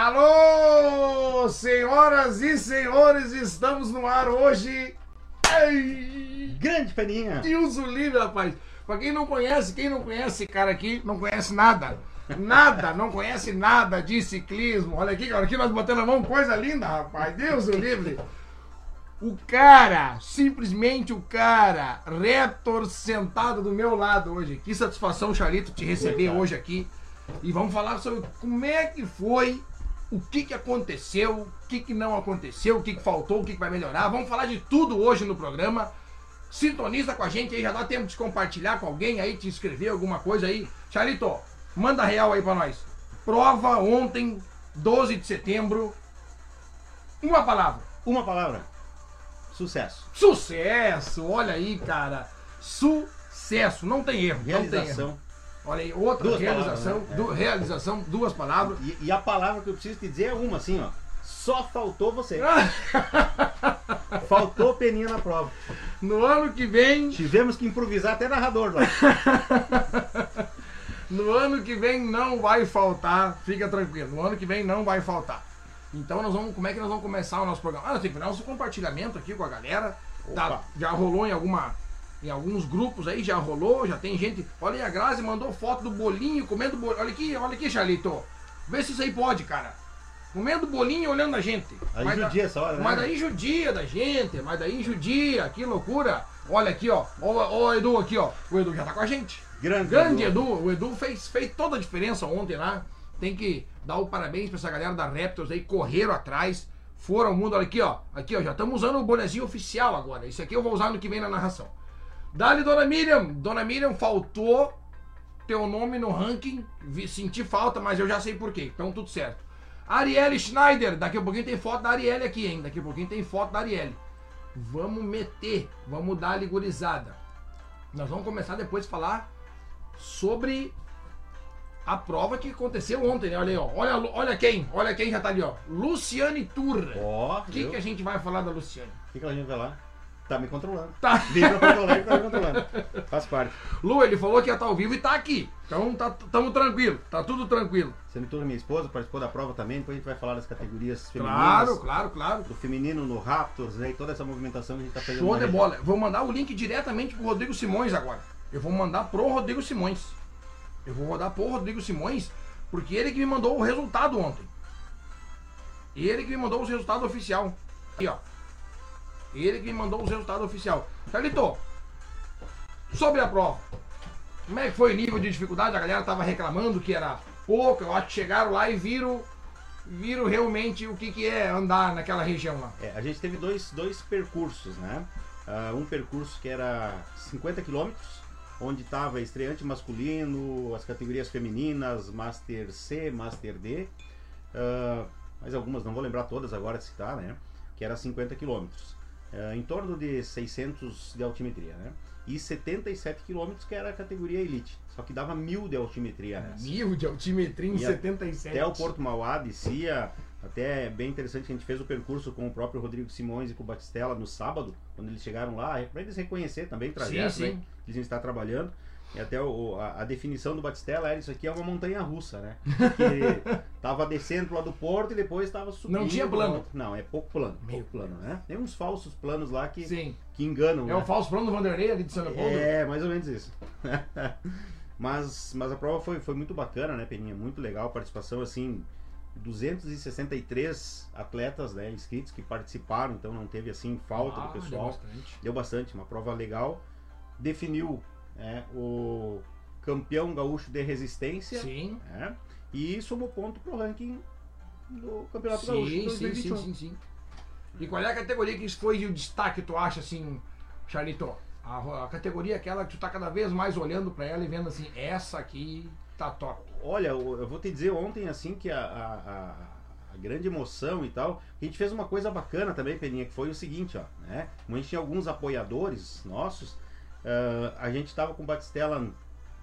Alô, senhoras e senhores, estamos no ar hoje. Ai, Grande Peninha! Deus o livre, rapaz. Pra quem não conhece, quem não conhece esse cara aqui, não conhece nada. Nada, não conhece nada de ciclismo. Olha aqui, cara, aqui nós botando a mão, coisa linda, rapaz. Deus o livre. O cara, simplesmente o cara, Raptor sentado do meu lado hoje. Que satisfação, Charito, te receber hoje aqui. E vamos falar sobre como é que foi, o que que aconteceu, o que que não aconteceu, o que que faltou, o que que vai melhorar. Vamos falar de tudo hoje no programa. Sintoniza com a gente aí, já dá tempo de compartilhar com alguém aí, te escrever alguma coisa aí. Charito, manda real aí pra nós. Prova ontem, 12 de setembro. Uma palavra. Uma palavra. Sucesso. Sucesso! Olha aí, cara. Sucesso. Não tem erro. Não tem erro. Olha aí, outra Duas realização. palavras, né? du- Realização, duas palavras. E, e a palavra que eu preciso te dizer é uma, assim, ó. Só faltou você. Faltou Peninha na prova. No ano que vem, Tivemos que improvisar até narrador lá. no ano que vem não vai faltar, fica tranquilo. No ano que vem não vai faltar. Então nós vamos, como é que nós vamos começar o nosso programa? Ah, nós temos que dar nosso compartilhamento aqui com a galera. Tá, já rolou em alguma em alguns grupos aí já rolou, já tem gente. Olha aí, a Grazi mandou foto do bolinho, comendo bolinho. Olha aqui, olha aqui, Charlito. Vê se isso aí pode, cara. Comendo bolinho e olhando a gente. Aí Mas judia da- essa hora, né? Mas daí judia da gente, mas daí judia, que loucura. Olha aqui, ó. Ó, o Edu aqui, ó. O Edu já tá com a gente. Grande, Grande Edu, o Edu fez, fez toda a diferença ontem lá. Tem que dar o parabéns pra essa galera da Raptors aí, correram atrás, foram ao mundo. Olha aqui, ó. Aqui, ó, já estamos usando o bonezinho oficial agora. Isso aqui eu vou usar no que vem na narração. Dali, Dona Miriam. Dona Miriam, faltou teu nome no ranking. Senti falta, mas eu já sei por quê. Então tudo certo. Arielle Schneider, daqui a pouquinho tem foto da Arielle aqui, hein? Daqui a pouquinho tem foto da Arielle. Vamos meter, vamos dar a ligurizada. Nós vamos começar depois a falar sobre a prova que aconteceu ontem, né? Olha aí, ó. Olha, olha quem, olha quem já tá ali, ó. Luciane Turra. Ó, O que, que a gente vai falar da Luciane? O que, que a gente vai lá? Tá me controlando. Tá. Vim pra Porto Alegre, tá me controlando. Faz parte. Lu, ele falou que ia estar ao vivo e tá aqui. Então tá, tamo tranquilo, tá tudo tranquilo. Sendo toda minha esposa, participou da prova também. Depois a gente vai falar das categorias femininas. Claro, claro, claro. Do feminino no Raptors, né? E toda essa movimentação que a gente tá fazendo. Show de região. bola. Vou mandar o link diretamente pro Rodrigo Simões agora. Eu vou mandar pro Rodrigo Simões. Eu vou mandar pro Rodrigo Simões, porque ele que me mandou o resultado ontem. Ele que me mandou os resultados oficial. Aqui, ó. Ele que me mandou os resultados oficial. Carlito, sobre a prova. Como é que foi o nível de dificuldade? A galera tava reclamando que era pouco. Eu acho que chegaram lá e viram, viram realmente o que, que é andar naquela região lá. É, a gente teve dois, dois percursos, né? Ah, um percurso que era 50 quilômetros, onde estava estreante masculino, as categorias femininas, Master C, Master D, ah, mas algumas não vou lembrar todas agora de citar, né? Que era 50 quilômetros, Ah, em torno de 600 de altimetria, né? E 77 quilômetros que era a categoria Elite, só que dava mil de altimetria nessa. Mil de altimetria em E a- 77. Até o Porto Mauá descia, até é bem interessante que a gente fez o percurso com o próprio Rodrigo Simões e com o Batistella no sábado, quando eles chegaram lá, para eles reconhecer também o trajeto Sim, né, sim. que eles estão trabalhando. E até o- a, a definição do Batistella era isso aqui é uma montanha russa, né? Que tava descendo lá do porto e depois estava subindo. Não tinha plano. Não, é pouco plano. Pouco plano, né? Tem uns falsos planos lá que, Sim. que enganam. É né? o falso plano do Vanderlei ali de São Leopoldo. É, mais ou menos isso. mas, mas a prova foi, foi muito bacana, né, Peninha? Muito legal a participação, assim, 263 atletas né, inscritos que participaram, então não teve, assim, falta Ah, do deu pessoal. bastante. Deu bastante, uma prova legal. Definiu né, o campeão gaúcho de resistência, Sim. né, e somou ponto pro ranking do Campeonato Gaúcho de Sim, sim, sim, 2021. sim, sim. E qual é a categoria que foi o destaque, tu acha, assim, Charlito? A, a categoria é aquela que tu tá cada vez mais olhando pra ela e vendo assim, essa aqui tá top. Olha, eu vou te dizer ontem assim que a, a, a- a grande emoção e tal, a gente fez uma coisa bacana também, Peninha, que foi o seguinte, ó, né? Como a gente tinha alguns apoiadores nossos, ah, a gente tava com o Batistella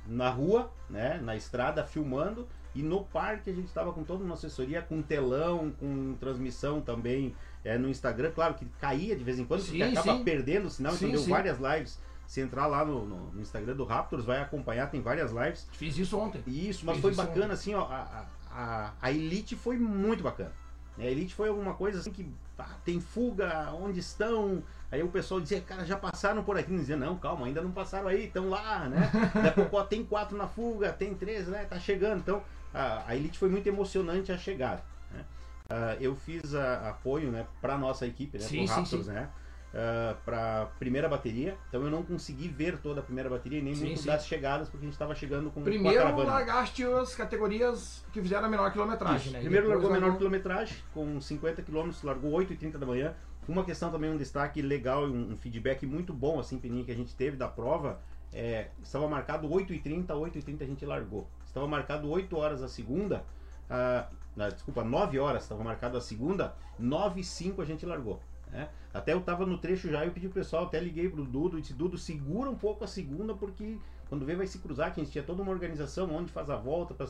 na rua, né? Na estrada, filmando, e no parque a gente tava com toda uma assessoria, com telão, com transmissão também é, no Instagram, claro que caía de vez em quando, Sim, porque acaba sim. perdendo o sinal, Sim, então deu várias lives. Se entrar lá no, no- no Instagram do Raptors, vai acompanhar, tem várias lives. Fiz isso ontem. Isso, mas Fiz foi isso bacana assim, ó, a, a- a, a Elite foi muito bacana. A Elite foi alguma coisa assim que ah, tem fuga, onde estão? Aí o pessoal dizia, cara, já passaram por aqui. Não dizia, não, calma, ainda não passaram aí, estão lá, né? Daqui a pouco ó, tem quatro na fuga, tem três, né? Tá chegando. Então, a, a Elite foi muito emocionante a chegada. Né? Uh, eu fiz a, apoio né, para nossa equipe, né? Sim, pro Raptors, sim, sim. né? Uh, para primeira bateria, então eu não consegui ver toda a primeira bateria nem Sim, muito sim. das chegadas porque a gente estava chegando com, com a Primeiro caravana. largaste as categorias que fizeram a menor quilometragem, Isso. né? Primeiro largou menor quilometragem, com 50 km, largou 8h30 da manhã. Uma questão também, um destaque legal e um, feedback muito bom, assim, Peninha, que a gente teve da prova, é, estava marcado 8h30, 8h30 a gente largou. Estava marcado 8 horas a segunda, ah, não, desculpa, 9 horas estava marcado a segunda, 9 h 05 a gente largou. né? Até eu estava no trecho já e eu pedi pro pessoal, até liguei pro Dudo e disse, Dudo, segura um pouco a segunda, porque quando vê vai se cruzar, que a gente tinha toda uma organização onde faz a volta para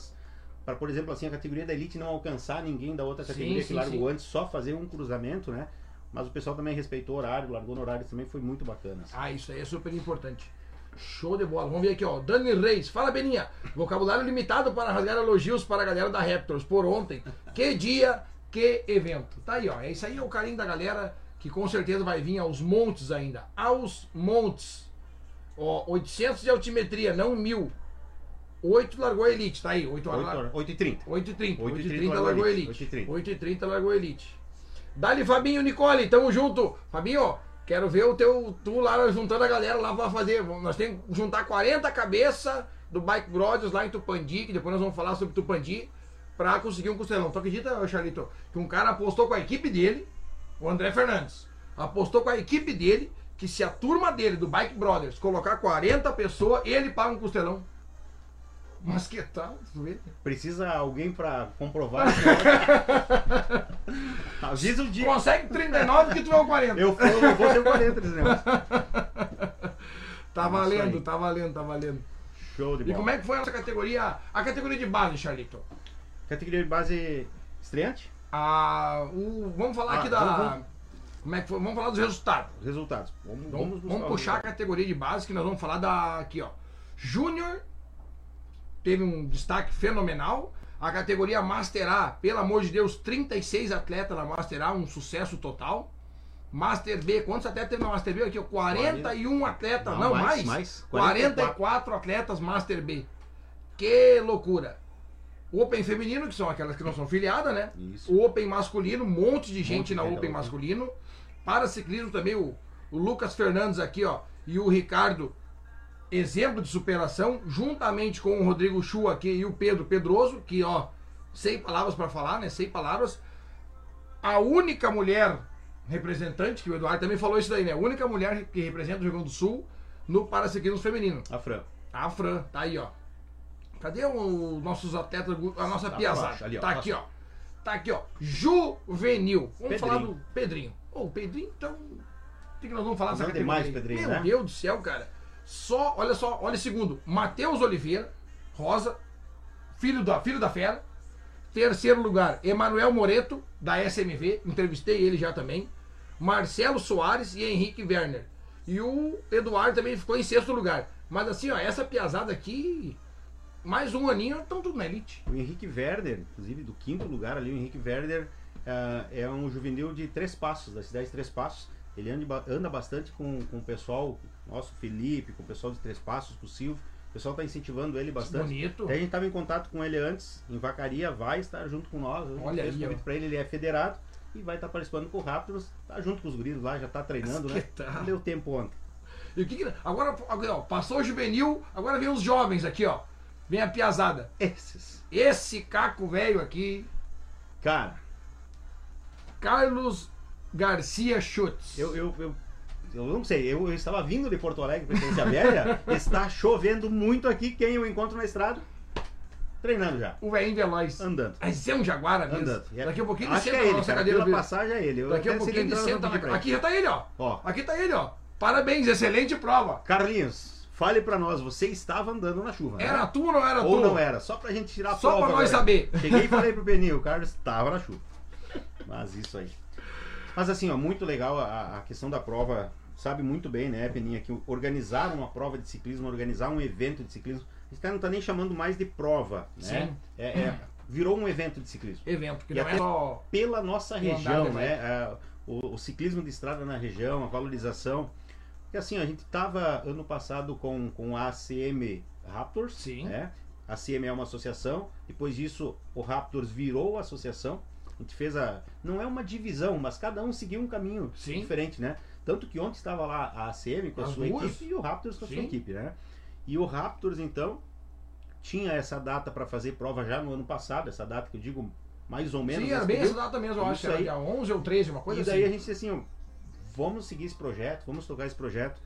para, por exemplo, assim, a categoria da elite não alcançar ninguém da outra Sim, categoria sim, que largou sim. antes, só fazer um cruzamento, né? Mas o pessoal também respeitou o horário, largou no horário também, foi muito bacana. assim. Ah, isso aí é super importante. Show de bola. Vamos ver aqui, ó. Dani Reis. Fala, Beninha. Vocabulário limitado para rasgar elogios para a galera da Raptors por ontem. Que dia, que evento. Tá aí, ó. É isso aí, é o carinho da galera que com certeza vai vir aos montes ainda. Aos montes. Ó, 800 de altimetria, não mil. 8 largou a Elite, tá aí. 8 8 horas, 8 h 30 8h30. 8h30 8h30 largou largou a Elite. Elite. 8h30 largou a Elite. Dali, Fabinho Nicole, tamo junto. Fabinho, quero ver o teu. Tu lá juntando a galera lá pra fazer. Nós temos que juntar 40 cabeças do Bike Brothers lá em Tupandi, que depois nós vamos falar sobre Tupandi, pra conseguir um costelão. Tu acredita, Charlito, que um cara apostou com a equipe dele, o André Fernandes, apostou com a equipe dele que se a turma dele, do Bike Brothers, colocar 40 pessoas, ele paga um costelão. Mas que tal? Precisa alguém para comprovar. Avisa o dia. Consegue 39 que tu é o 40. Eu, for, eu vou ser o 40 desse negócio. Tá valendo, tá valendo, tá valendo. Show de E bola. como é que foi a nossa categoria? A categoria de base, Charlito. Categoria de base estreante? A, o, vamos falar Ah, aqui da. vamos-. Como é que foi? Vamos falar dos resultados. Resultados. Vamos, Vamos, vamos, puxar a categoria de base que nós vamos falar da aqui, ó. Júnior teve um destaque fenomenal. A categoria Master A, pelo amor de Deus, 36 atletas na Master A, um sucesso total. Master B, quantos atletas teve na Master B aqui? ó? 41 atletas, não, Não, mais, mais, mais. 44. atletas Master B. Que loucura. Open feminino, que são aquelas que não são filiadas, né? Isso. O Open masculino, um monte de gente de na Open. masculino. Para ciclismo também, o, o Lucas Fernandes aqui, ó, e o Ricardo, exemplo de superação, juntamente com o Rodrigo Chu aqui e o Pedro Pedroso, que, ó, sem palavras para falar, né? Sem palavras. A única mulher representante, que o Eduardo também falou isso daí, né? A única mulher que representa o Rio Grande do Sul no paraciclismo feminino. A Fran. A Fran, tá aí, ó. Cadê os nossos atletas, a nossa Tá piazada? ali, ó, tá aqui, ó. Tá aqui, ó. Juvenil. Vamos Pedrinho. falar do Pedrinho. Ô, o Pedrinho, então. O que nós vamos falar dessa demais? Pedrinho, Meu né? Deus do céu, cara. Só, olha só, olha segundo. Matheus Oliveira, Rosa, filho da, filho da fera. Terceiro lugar, Emanuel Moreto, da SMV. Entrevistei ele já também. Marcelo Soares e Henrique Werner. E o Eduardo também ficou em sexto lugar. Mas assim, ó, essa piazada aqui, mais um aninho, estão tudo na elite. O Henrique Werder, inclusive do quinto lugar ali, o Henrique Werder ah, é um juvenil de Três Passos, da cidade de Três Passos. Ele anda, ba- anda bastante com, com o pessoal, nosso Felipe, com o pessoal de Três Passos, com o Silvio. O pessoal está incentivando ele bastante. Bonito. Até a gente estava em contato com ele antes, em Vacaria, vai estar junto com nós. Olha aí, convite para ele, ele é federado e vai estar participando com o Raptors, tá junto com os guris lá, já tá treinando, né? Não deu tempo ontem. E o que que- agora, agora, ó, passou o juvenil, agora vem os jovens aqui, ó. Vem a piazada. Esses. Esse caco velho aqui, Cara, Carlos Garcia Schutz. eu, eu, eu, eu não sei, eu, eu estava vindo de Porto Alegre para Estância Velha, está chovendo muito aqui, quem eu encontro na estrada? Treinando já, O velhinho veloz. andando. Mas é um jaguara mesmo. Andando. Daqui a pouquinho ele Acho que senta é na ele, cara. Pela passagem é ele. Eu Daqui a pouquinho ele senta Aqui já tá ele, ó. Ó. Aqui tá ele, ó. Parabéns, excelente prova. Carlinhos, fale para nós, você estava andando na chuva, né? Era tu ou não era Ou tu? não era, só pra gente tirar a Só prova pra nós saber. Cheguei e falei pro Peninho, o Carlos estava na chuva. Mas isso aí. Mas assim, ó, muito legal a, a questão da prova. Sabe muito bem, né, Peninha, que organizar uma prova de ciclismo, organizar um evento de ciclismo, a gente não tá nem chamando mais de prova, né? Sim. É, é virou um evento de ciclismo. Evento, que E não é só. Pela nossa região, né? É, o, o ciclismo de estrada na região, a valorização. Porque assim, a gente estava ano passado com, com a ACM Raptors, Sim. né? A ACM é uma associação, depois disso o Raptors virou associação. A gente fez a. Não é uma divisão, mas cada um seguiu um caminho Sim. diferente, né? Tanto que ontem estava lá a ACM com a As sua duas? equipe e o Raptors com a sua equipe, né? E o Raptors, então, tinha essa data para fazer prova já no ano passado, essa data que eu digo mais ou menos. Sim, era bem essa data mesmo, eu acho. Era dia 11 ou 13, uma coisa e daí assim. a gente disse assim, ó, vamos seguir esse projeto, vamos tocar esse projeto.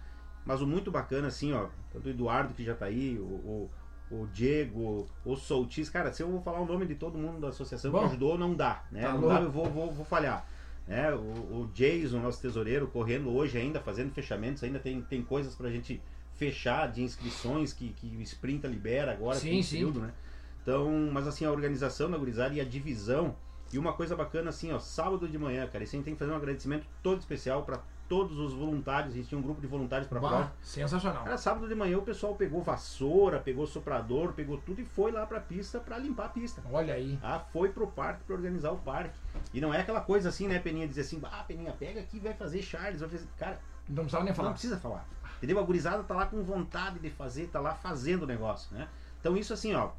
Mas o muito bacana, assim, ó, tanto o Eduardo que já tá aí, o, o, o Diego, o Soltis, cara, se eu vou falar o nome de todo mundo da associação Bom. que ajudou, não dá, né? Tá não dá, eu vou, vou, vou falhar. Né? O, o Jason, nosso tesoureiro, correndo hoje ainda, fazendo fechamentos, ainda tem, tem coisas pra gente fechar de inscrições que, que o Sprinta libera agora, Sim, tem sim. período, né? Então, mas assim, a organização da gurizada e a divisão. E uma coisa bacana assim, ó, sábado de manhã, cara, isso a gente tem que fazer um agradecimento todo especial para todos os voluntários. A gente tinha um grupo de voluntários para prova. sensacional. Cara, sábado de manhã o pessoal pegou vassoura, pegou soprador, pegou tudo e foi lá pra pista para limpar a pista. Olha aí. Ah, foi pro parque para organizar o parque. E não é aquela coisa assim, né, Peninha, dizer assim, ah, Peninha, pega aqui, vai fazer Charles, vai fazer. Cara, Não precisava nem não falar. precisa falar. Entendeu? A gurizada tá lá com vontade de fazer, tá lá fazendo o negócio, né? Então isso assim, ó,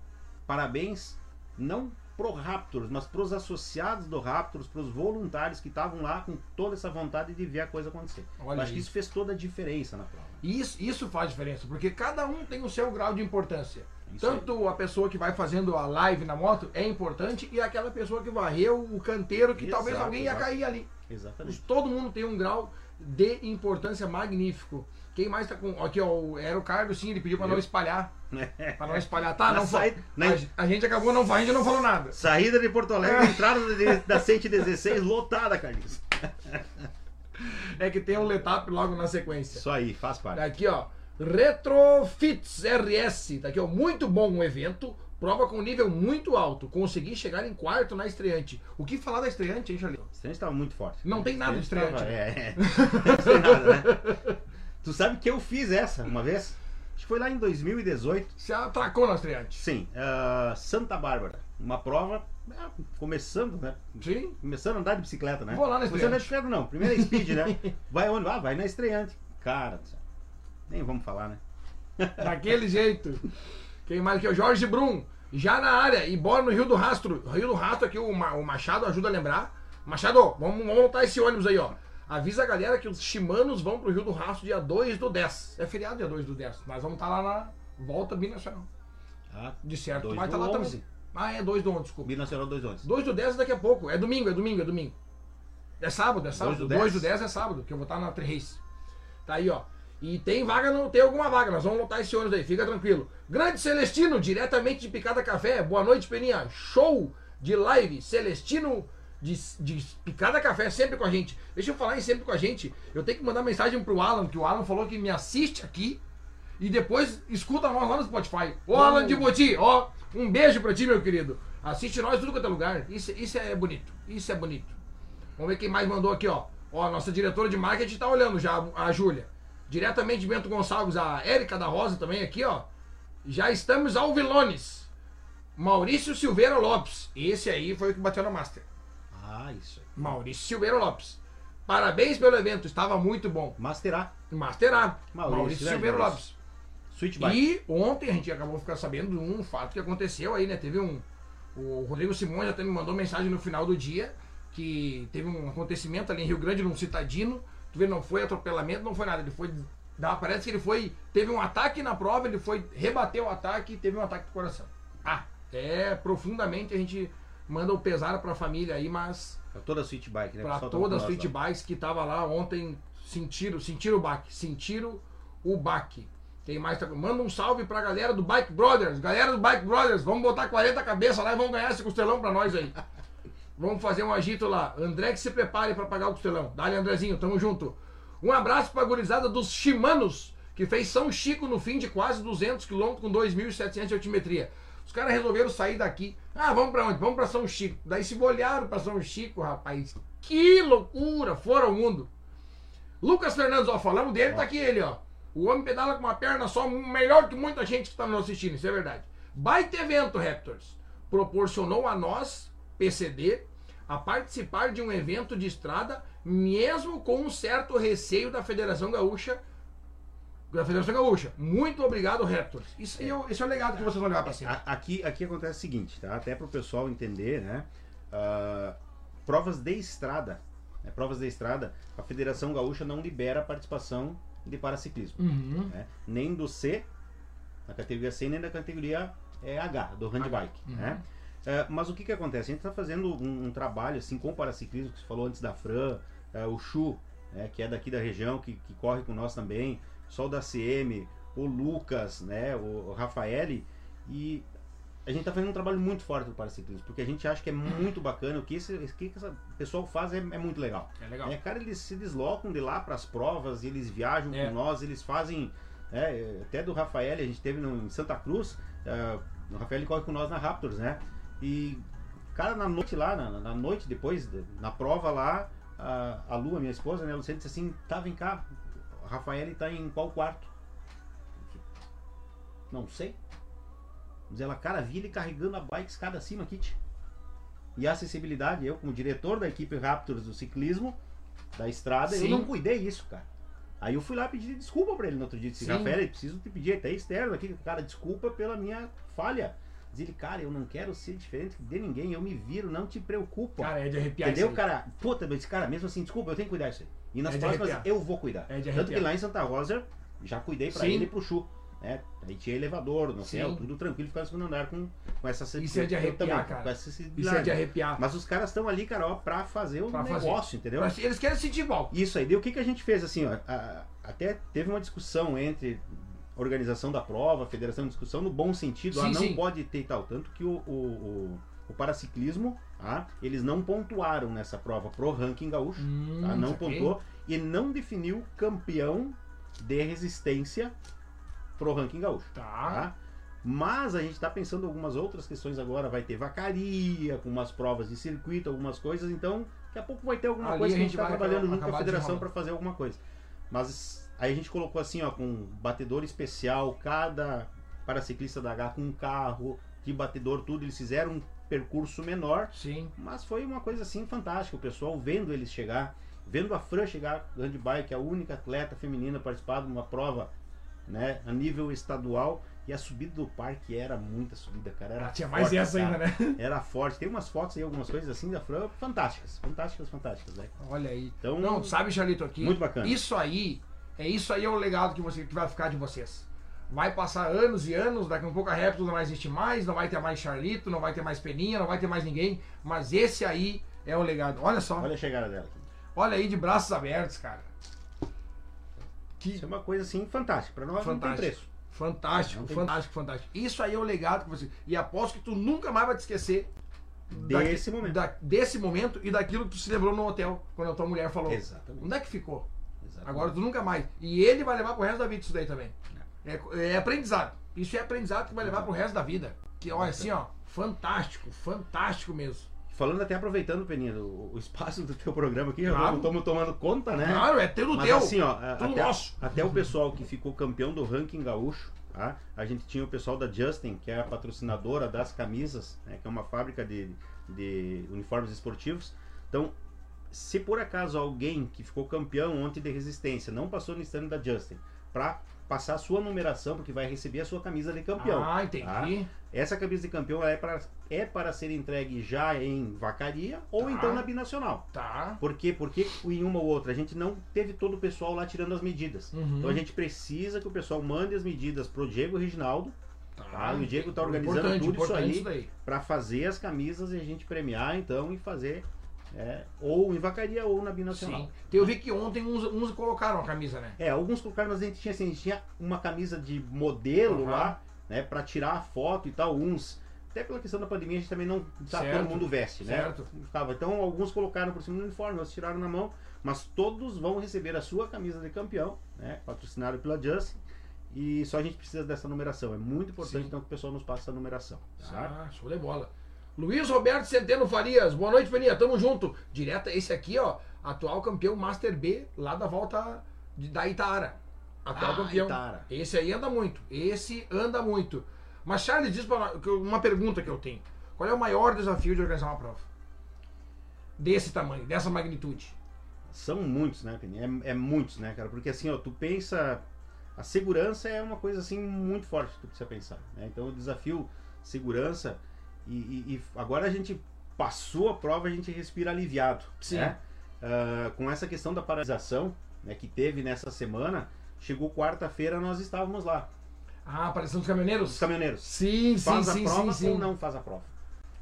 parabéns não pro Raptors, mas pros associados do Raptors, pros voluntários que estavam lá com toda essa vontade de ver a coisa acontecer. Olha acho que aí. isso fez toda a diferença na prova. Isso, isso faz diferença, porque cada um tem o seu grau de importância. Isso Tanto a pessoa que vai fazendo a live na moto é importante e aquela pessoa que varreu o canteiro que talvez Exato, alguém ia exato. cair ali. Exatamente. Todo mundo tem um grau de importância magnífico. Quem mais tá com. Aqui, ó, era o Carlos, sim, ele pediu pra não espalhar. Pra não espalhar. Tá, Na não saída- na- a, gente acabou não a gente não falou nada. Saída de Porto Alegre, entrada de- da 116 lotada, Carlinhos. É que tem o Letap logo na sequência. Isso aí, faz parte. Aqui, ó. Retrofits RS. Tá aqui, ó. Muito bom o evento. Prova com nível muito alto. Consegui chegar em quarto na estreante. O que falar da estreante, hein, Charlie? O estreante estava muito forte. Não tem nada de estreante estreante, tava- É, é. Não tem nada, né? Tu sabe que eu fiz essa uma vez? Acho que foi lá em 2018. Se atracou na estreante. Sim, ah, Santa Bárbara. Uma prova, ah, começando, né? Sim? Começando a andar de bicicleta, né? Vou lá na Começando a andar de estreante. bicicleta, não. Primeira speed, né? Vai onde? Ah, vai na estreante. Cara, nem vamos falar, né? Daquele jeito. Quem mais aqui? O Jorge Brum. Já na área. E bora no Rio do Rastro. Rio do Rastro aqui, o, Ma- o Machado ajuda a lembrar. Machado, vamos, vamos montar esse ônibus aí, ó. Avisa a galera que os chimanos vão pro Rio do Rastro dia 2 do 10. É feriado dia 2 do 10. Nós vamos estar lá na volta binacional. Ah, De certo, 2 vai do estar lá 11. também. Ah, é 2 do 11, desculpa. Binacional 211. 2 do 10 é daqui a pouco. É domingo, é domingo, é domingo. É sábado, é sábado. do 2 do 10? 10 é sábado, que eu vou estar na Race. Tá aí, ó. E tem vaga, não tem alguma vaga. Nós vamos lotar esse ônibus aí, fica tranquilo. Grande Celestino, diretamente de Picada Café. Boa noite, Peninha. Show de live. Celestino de, de Picada Café, sempre com a gente. Deixa eu falar em sempre com a gente. Eu tenho que mandar mensagem pro Alan, que o Alan falou que me assiste aqui. E depois escuta nós lá no Spotify. Ô Alan de Boti, ó, um beijo pra ti, meu querido. Assiste nós tudo quanto é lugar. Isso, isso é bonito. Isso é bonito. Vamos ver quem mais mandou aqui, ó. Ó, a nossa diretora de marketing tá olhando já, a Júlia. Diretamente de Bento Gonçalves, a Érica da Rosa também aqui, ó. Já estamos ao Vilones. Maurício Silveira Lopes. Esse aí foi o que bateu na Master. Ah, isso aí. Maurício Silveira Lopes. Parabéns pelo evento, estava muito bom. Master A. Master A. Maurício, Maurício, grande Silveira Maurício. Lopes. Bike. E ontem a gente acabou ficando sabendo de um fato que aconteceu aí, né? Teve um. O Rodrigo Simões até me mandou mensagem no final do dia que teve um acontecimento ali em Rio Grande, num citadino. Tu vê, não foi atropelamento, não foi nada. Ele foi. Dá, parece que ele foi. Teve um ataque na prova, ele foi. Rebateu o ataque e teve um ataque do coração. Ah, é profundamente a gente manda o pesar pra família aí, mas Pra toda a Switch Bike, né? Para nós Street lá. Bikes que tava lá ontem sentiram, sentiram o baque, sentiram o baque. Quem mais tá Manda um salve pra galera do Bike Brothers. Galera do Bike Brothers, vamos botar 40 cabeças lá e vamos ganhar esse costelão pra nós aí. Vamos fazer um agito lá. André que se prepare pra pagar o costelão. Dale, Andrezinho, tamo junto. Um abraço pra gurizada dos Chimanos, que fez São Chico no fim de quase 200 km com 2.700 de altimetria. Os caras resolveram sair daqui. Ah, vamos pra onde? Vamos pra São Chico. Daí se olharam pra São Chico, rapaz. Que loucura! Fora o mundo. Lucas Fernandes, ó, falamos dele, tá aqui ele, ó. O homem pedala com uma perna só, melhor que muita gente que tá nos assistindo, isso é verdade. Baita evento, Raptors. proporcionou a nós, PCD, a participar de um evento de estrada, mesmo com um certo receio da Federação Gaúcha. Da Federação Gaúcha. Muito obrigado, Raptors. Isso, é. esse é o legado que vocês vão levar para cima. Aqui, aqui acontece o seguinte, tá? Até para o pessoal entender, né? Uh, provas de estrada, né? provas de estrada, a Federação Gaúcha não libera a participação de paraciclismo. Uhum. Né? Nem do C, na categoria C, nem da categoria é, H, do handbike. Uhum. Né? Uh, mas o que, que acontece? A gente está fazendo um, um, trabalho assim com o paraciclismo, que você falou antes da Fran, uh, o Chu, né, que é daqui da região, que, que corre com nós também, só o da CM, o Lucas, né, o, o Rafael, e a gente está fazendo um trabalho muito forte do paraciclismo, porque a gente acha que é muito bacana, o que esse, o que esse pessoal faz é, é, muito legal. É legal. É, cara, eles se deslocam de lá para as provas, eles viajam é. com nós, eles fazem, é, até do Rafael, a gente teve no, em Santa Cruz, uh, o Rafael corre com nós na Raptors, né, e, cara, na noite lá, na, na noite depois, na prova lá, a, a Lua, minha esposa, né, Luciana disse assim, tá, vem cá, a Rafael tá em qual quarto? Não sei. Mas ela, cara, vi ele carregando a bike escada acima, Kit. E a acessibilidade, eu como diretor da equipe Raptors do ciclismo, da estrada, Sim. eu não cuidei isso, cara. Aí eu fui lá pedir desculpa pra ele no outro dia. Disse, Rafael, preciso te pedir até externo aqui, cara, desculpa pela minha falha. Diz ele, cara, eu não quero ser diferente de ninguém, eu me viro, não te preocupa. Cara, é de arrepiar Entendeu, cara? Puta, mas cara, mesmo assim, desculpa, eu tenho que cuidar disso aí. E nas é próximas eu vou cuidar. É de Tanto que lá em Santa Rosa, já cuidei pra Sim. ele e pro Chu. Né? Aí tinha elevador no céu, tudo tranquilo, ficar no segundo andar com, com essa Isso é de arrepiar, também, cara. Isso é de arrepiar. Mas os caras estão ali, cara, ó, pra fazer o pra negócio, fazer. entendeu? Eles querem sentir igual. Isso aí. Daí o que, que a gente fez assim, ó? A, até teve uma discussão entre organização da prova, federação de discussão, no bom sentido, sim, ah, não sim. pode ter tal. Tanto que o, o, o, o paraciclismo, ah, eles não pontuaram nessa prova pro ranking gaúcho, hum, tá? não pontuou e não definiu campeão de resistência pro ranking gaúcho. Tá. tá? Mas a gente está pensando algumas outras questões agora. Vai ter vacaria, com umas provas de circuito, algumas coisas. Então, daqui a pouco vai ter alguma Ali coisa que a gente está trabalhando junto com a federação para fazer alguma coisa. Mas Aí a gente colocou assim, ó, com batedor especial, cada paraciclista da H com um carro, de batedor, tudo. Eles fizeram um percurso menor. Sim. Mas foi uma coisa assim fantástica. O pessoal vendo eles chegar, vendo a Fran chegar do handbike, a única atleta feminina a participar de uma prova né, a nível estadual. E a subida do parque era muita subida, cara. Era ah, tinha forte, mais essa cara. ainda, né? Era forte. Tem umas fotos aí, algumas coisas assim da Fran, fantásticas. Fantásticas, fantásticas, né? Olha aí. Então, Não, sabe, Charlito, aqui. Muito bacana. Isso aí é isso aí é o legado que, você, que vai ficar de vocês. Vai passar anos e anos, daqui a um pouco a Repto não vai existir mais, não vai ter mais Charlito, não vai ter mais Peninha, não vai ter mais ninguém, mas esse aí é o legado. Olha só. Olha a chegada dela. Olha aí de braços abertos, cara. Que... Isso é uma coisa assim fantástica. Para nós fantástico. não tem preço. Fantástico, tem... fantástico, fantástico. Isso aí é o legado que você. E aposto que tu nunca mais vai te esquecer desse momento. Da, desse momento e daquilo que tu se lembrou no hotel, quando a tua mulher falou. Exatamente. Onde é que ficou? Exatamente. Agora tu nunca mais. E ele vai levar pro resto da vida isso daí também. É, é aprendizado. Isso é aprendizado que vai levar pro resto da vida. Que, olha, assim, ó, fantástico, fantástico mesmo. Falando até aproveitando, Peninha, o, o espaço do teu programa aqui, claro. estamos tomando conta, né? Claro, é teu Mas, teu. assim, ó, até, nosso. até o pessoal que ficou campeão do ranking gaúcho, tá? A gente tinha o pessoal da Justin, que é a patrocinadora das camisas, né? que é uma fábrica de, de uniformes esportivos. Então, se por acaso alguém que ficou campeão ontem de resistência não passou no stand da Justin para passar a sua numeração, porque vai receber a sua camisa de campeão. Ah, entendi. Tá? Essa camisa de campeão é para, é para ser entregue já em vacaria ou tá. então na binacional. Tá. Por quê? Porque em uma ou outra a gente não teve todo o pessoal lá tirando as medidas. Uhum. Então a gente precisa que o pessoal mande as medidas pro Diego Reginaldo. Tá. tá? E o Diego está organizando importante, tudo isso aí para fazer as camisas e a gente premiar então e fazer é, ou em vacaria ou na binacional. Sim. Eu vi que ontem uns, uns colocaram a camisa, né? É, alguns colocaram, mas a gente tinha assim, a gente tinha uma camisa de modelo uhum. lá, né, para tirar a foto e tal, uns até pela questão da pandemia, a gente também não sabe certo, todo mundo veste, né? Certo. Então alguns colocaram por cima do uniforme, outros tiraram na mão, mas todos vão receber a sua camisa de campeão, né? Patrocinado pela Just. E só a gente precisa dessa numeração. É muito importante Sim. então que o pessoal nos passe essa numeração. Tá? Ah, show de bola. Luiz Roberto Centeno Farias, boa noite, Peninha, tamo junto. Direta, esse aqui, ó, atual campeão Master B lá da volta de, da Itaara. Atual ah, campeão. Itaara. Esse aí anda muito, esse anda muito. Mas Charles diz uma pergunta que eu tenho. Qual é o maior desafio de organizar uma prova? Desse tamanho, dessa magnitude. São muitos, né, Penny? É, é muitos, né, cara? Porque assim, ó, tu pensa. A segurança é uma coisa assim muito forte que tu precisa pensar. Né? Então o desafio segurança. E, e- e agora a gente passou a prova, a gente respira aliviado. Sim. Né? Ah, com essa questão da paralisação né, que teve nessa semana, chegou quarta-feira, nós estávamos lá. Ah, aparição dos caminhoneiros? Os caminhoneiros. Sim, sim, faz sim, a prova sim, sim. ou não faz a prova.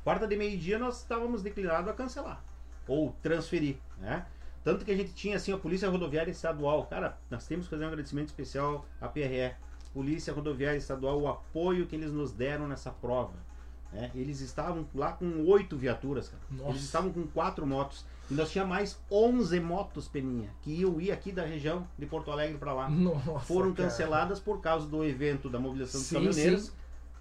Quarta de meio-dia nós estávamos declinados a cancelar ou transferir, né? Tanto que a gente tinha assim a Polícia Rodoviária Estadual, cara, nós temos que fazer um agradecimento especial à PRE, Polícia Rodoviária Estadual, o apoio que eles nos deram nessa prova. Né? Eles estavam lá com oito viaturas, cara. Nossa. Eles estavam com quatro motos. E nós tinha mais 11 motos, Peninha, que iam ir aqui da região de Porto Alegre para lá Nossa, foram cara. canceladas por causa do evento da mobilização dos Sim, caminhoneiros. sim.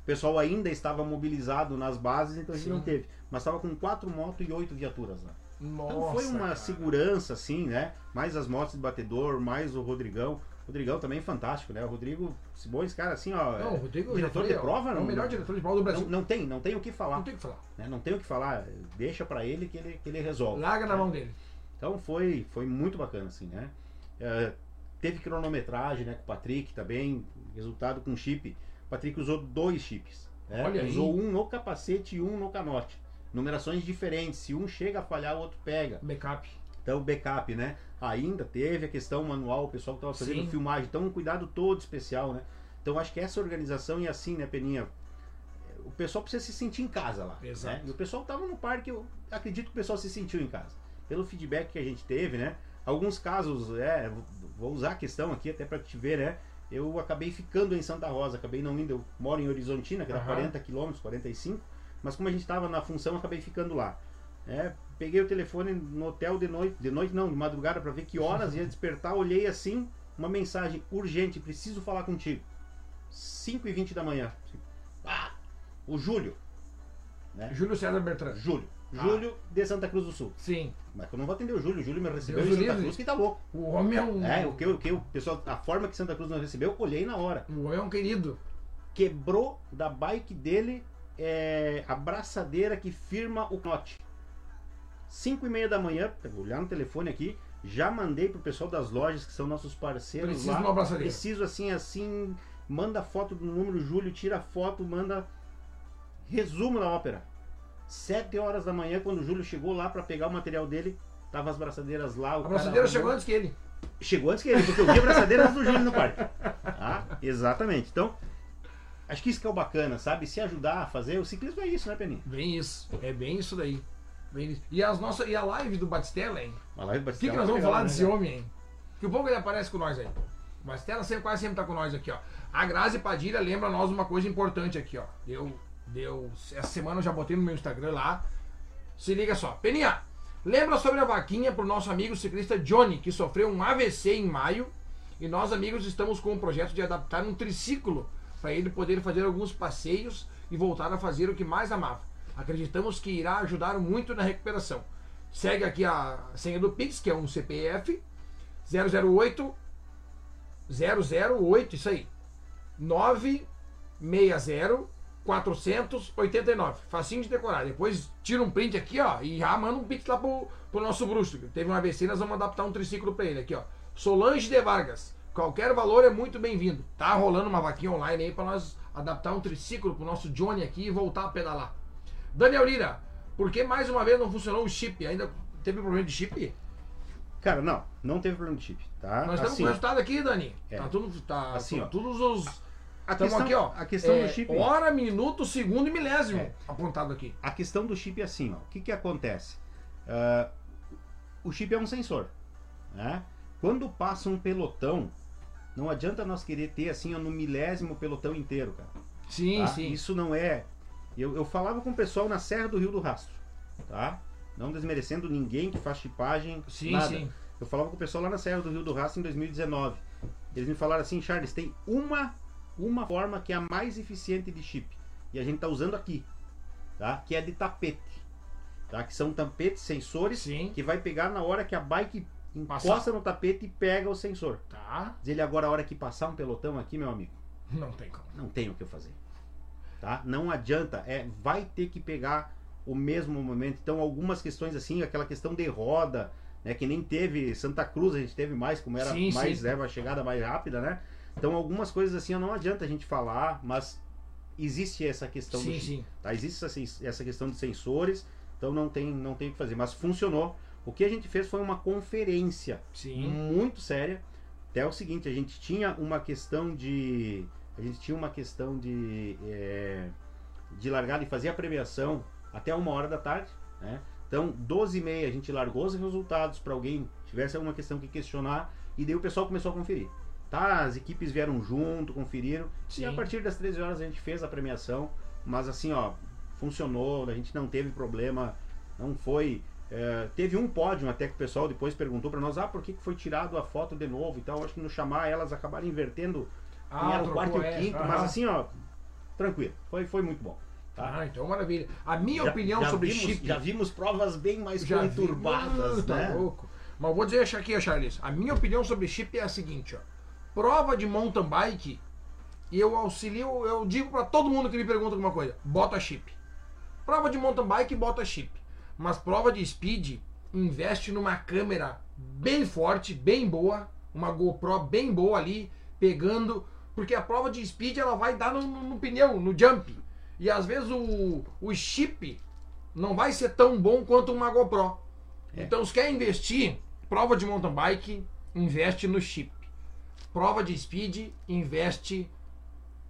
O pessoal ainda estava mobilizado nas bases, então a gente não teve. Mas estava com quatro motos e oito viaturas lá. Nossa, Então foi uma cara. segurança, assim, né? Mais as motos de batedor, mais o Rodrigão. Rodrigão também é fantástico, né? O Rodrigo, esse cara, assim, ó. Não, o Rodrigo diretor foi, de ó, prova, é não. o melhor diretor de prova do Brasil. não, não tem, não tem o que falar. Não tem o que falar. né? Não tem o que falar. Deixa pra ele que ele, que ele resolve. Larga na né? mão dele. Então foi, foi muito bacana, assim, né? É, teve cronometragem, né, com o Patrick também, resultado com chip. O Patrick usou dois chips. né? Olha aí. usou um no capacete e um no canote. Numerações diferentes. Se um chega a falhar, o outro pega. Backup. Então, backup, né? Ainda teve a questão manual, o pessoal que estava fazendo Sim. filmagem. Então, um cuidado todo especial, né? Então, acho que essa organização e assim, né, Peninha? O pessoal precisa se sentir em casa lá. Exato. né? E o pessoal estava no parque, eu acredito que o pessoal se sentiu em casa. Pelo feedback que a gente teve, né? Alguns casos, é, vou usar a questão aqui até para te ver, né? Eu acabei ficando em Santa Rosa, acabei não indo, eu moro em Horizontina, que era Aham. 40 quilômetros, 45, mas como a gente estava na função, acabei ficando lá. É, peguei o telefone no hotel de noite, de noite não, de madrugada para ver que horas ia despertar, olhei assim, uma mensagem urgente, preciso falar contigo. 5 e 20 da manhã. Ah, o Júlio, né? Júlio César Bertrand. Júlio. Ah. Júlio de Santa Cruz do Sul. Sim. Mas eu não vou atender o Júlio, o Júlio me recebeu Deus em Santa livre. Cruz que tá louco. O homem é um. É, o que, o que o pessoal, a forma que Santa Cruz não recebeu, eu olhei na hora. O homem é um querido. Quebrou da bike dele é, a braçadeira que firma o knote. 5 e meia da manhã, vou olhar no telefone aqui, já mandei pro pessoal das lojas que são nossos parceiros Preciso lá. de uma braçadeira. Preciso assim, assim, manda foto do número Júlio, tira foto, manda resumo da ópera. 7 horas da manhã, quando o Júlio chegou lá para pegar o material dele, tava as braçadeiras lá. A braçadeira arrumou. chegou antes que ele. Chegou antes que ele, porque eu vi a braçadeira antes do Júlio no parque. Ah, exatamente. Então, acho que isso que é o bacana, sabe? Se ajudar a fazer. O ciclismo é isso, né, Peninha? Bem isso. É bem isso daí. E, as nossas, e a live do Batistella, hein? Uma live O que, que nós vamos falar né, desse homem, hein? Que o pouco ele aparece com nós aí. O Batistella sempre, quase sempre tá com nós aqui, ó. A Grazi Padilha lembra nós uma coisa importante aqui, ó. Deu, deu. Essa semana eu já botei no meu Instagram lá. Se liga só. Peninha, lembra sobre a vaquinha pro nosso amigo ciclista Johnny, que sofreu um AVC em maio. E nós, amigos, estamos com o projeto de adaptar um triciclo para ele poder fazer alguns passeios e voltar a fazer o que mais amava. Acreditamos que irá ajudar muito na recuperação. Segue aqui a senha do Pix, que é um CPF 008 008, isso aí. 960 489. Facinho de decorar. Depois tira um print aqui, ó, e já manda um pix lá pro, pro nosso bruxo. Teve um AVC, nós vamos adaptar um triciclo pra ele aqui, ó. Solange de Vargas. Qualquer valor é muito bem-vindo. Tá rolando uma vaquinha online aí pra nós adaptar um triciclo pro nosso Johnny aqui e voltar a pedalar. Daniel Lira, por que mais uma vez não funcionou o chip? Ainda teve problema de chip? Cara, não, não teve problema de chip, tá? Nós estamos Assim, com o resultado aqui, Dani. É. Tá tudo. Tá, Assim, ó. todos os. a Estamos questão, aqui, ó. a questão é, do chip. Hora, minuto, segundo e milésimo. É. Apontado aqui. A questão do chip é assim, ó. O que que acontece? Ah, o chip é um sensor, né? Quando passa um pelotão, não adianta nós querer ter assim ó, no milésimo pelotão inteiro, cara. Sim, tá? sim. Isso não é. Eu, eu falava com o pessoal na Serra do Rio do Rastro, tá? Não desmerecendo ninguém que faz chipagem, Sim, nada. sim. Eu falava com o pessoal lá na Serra do Rio do Rastro em 2019. Eles me falaram assim, Charles, tem uma uma forma que é a mais eficiente de chip e a gente tá usando aqui, tá? Que é de tapete, tá? Que são tapetes sensores Sim. que vai pegar na hora que a bike encosta no tapete e pega o sensor. Tá. Diz ele agora a hora que passar um pelotão aqui, meu amigo, Não tem como. não tem o que eu fazer. Tá? Não adianta, é, vai ter que pegar o mesmo momento. Então, algumas questões assim, aquela questão de roda, né, que nem teve Santa Cruz, a gente teve mais, como era Sim, mais, sim. né, a chegada mais rápida, né? Então, algumas coisas assim, não adianta a gente falar, mas existe essa questão do Sim, chip, sim. tá? Existe essa, essa questão de sensores, então não tem, não tem o que fazer, mas funcionou. O que a gente fez foi uma conferência Sim. muito séria. Até o seguinte, a gente tinha uma questão de. A gente tinha uma questão de. é, de largar e fazer a premiação até uma hora da tarde. Né? Então, 12 e meia a gente largou os resultados para alguém tivesse alguma questão que questionar. E daí o pessoal começou a conferir. Tá, as equipes vieram junto, conferiram. Sim. E a partir das 13 horas a gente fez a premiação. Mas assim, ó, funcionou, a gente não teve problema, não foi. é, teve um pódio até que o pessoal depois perguntou para nós, ah, por que que foi tirado a foto de novo e tal. Acho que no chamar elas acabaram invertendo quem era o quarto e o é. quinto, Aham. mas assim, ó, tranquilo, foi, foi muito bom. Tá? Ah, então maravilha. A minha Já- opinião já sobre vimos, chip. Já vimos provas bem mais Já vi. conturbadas, Ah, tá né? louco. Mas vou dizer aqui, Charles. A minha opinião sobre chip é a seguinte, ó. Prova de mountain bike, eu auxilio, eu digo pra todo mundo que me pergunta alguma coisa, bota chip. Prova de mountain bike, bota chip. Mas prova de speed, investe numa câmera bem forte, bem boa, uma GoPro bem boa ali, pegando, porque a prova de speed ela vai dar no, no- no pneu, no jump. E às vezes o, o chip não vai ser tão bom quanto uma GoPro. É. Então, se quer investir, prova de mountain bike, investe no chip. Prova de speed, investe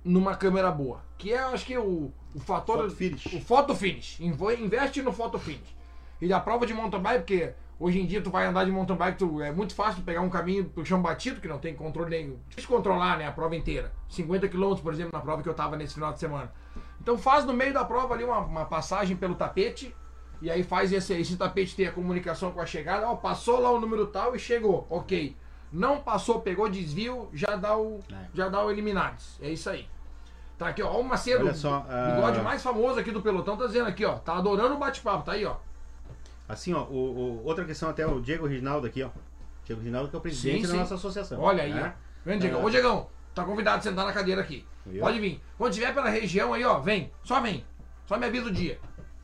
numa câmera boa. Que é, acho que, o, o fator. Photo finish. O photo finish. Investe no photo finish. E da prova de mountain bike, porque hoje em dia tu vai andar de mountain bike, tu, é muito fácil pegar um caminho pro chão batido, que não tem controle nenhum. Difícil controlar, né, a prova inteira. 50 km, por exemplo, na prova que eu tava nesse final de semana. Então faz no meio da prova ali uma, uma passagem pelo tapete, e aí faz esse, esse tapete ter a comunicação com a chegada, ó, passou lá o número tal e chegou, ok. Não passou, pegou desvio, já dá o, É. já dá o eliminados. É isso aí. Tá aqui, ó, o Macedo, Olha só, o bigode ah, mais famoso aqui do pelotão, tá dizendo aqui, ó, tá adorando o bate-papo, tá aí, ó. Assim, ó, o, o- outra questão até o Diego Reginaldo aqui, ó. Diego Reginaldo que é o presidente Sim, da sim. nossa associação. Olha aí, né? ó. Vem, Diegão. Ah. Ô, Diegão, tá convidado a sentar na cadeira aqui. Viu? Pode vir. Quando tiver pela região aí, ó, vem. Só vem. Só me avisa o dia.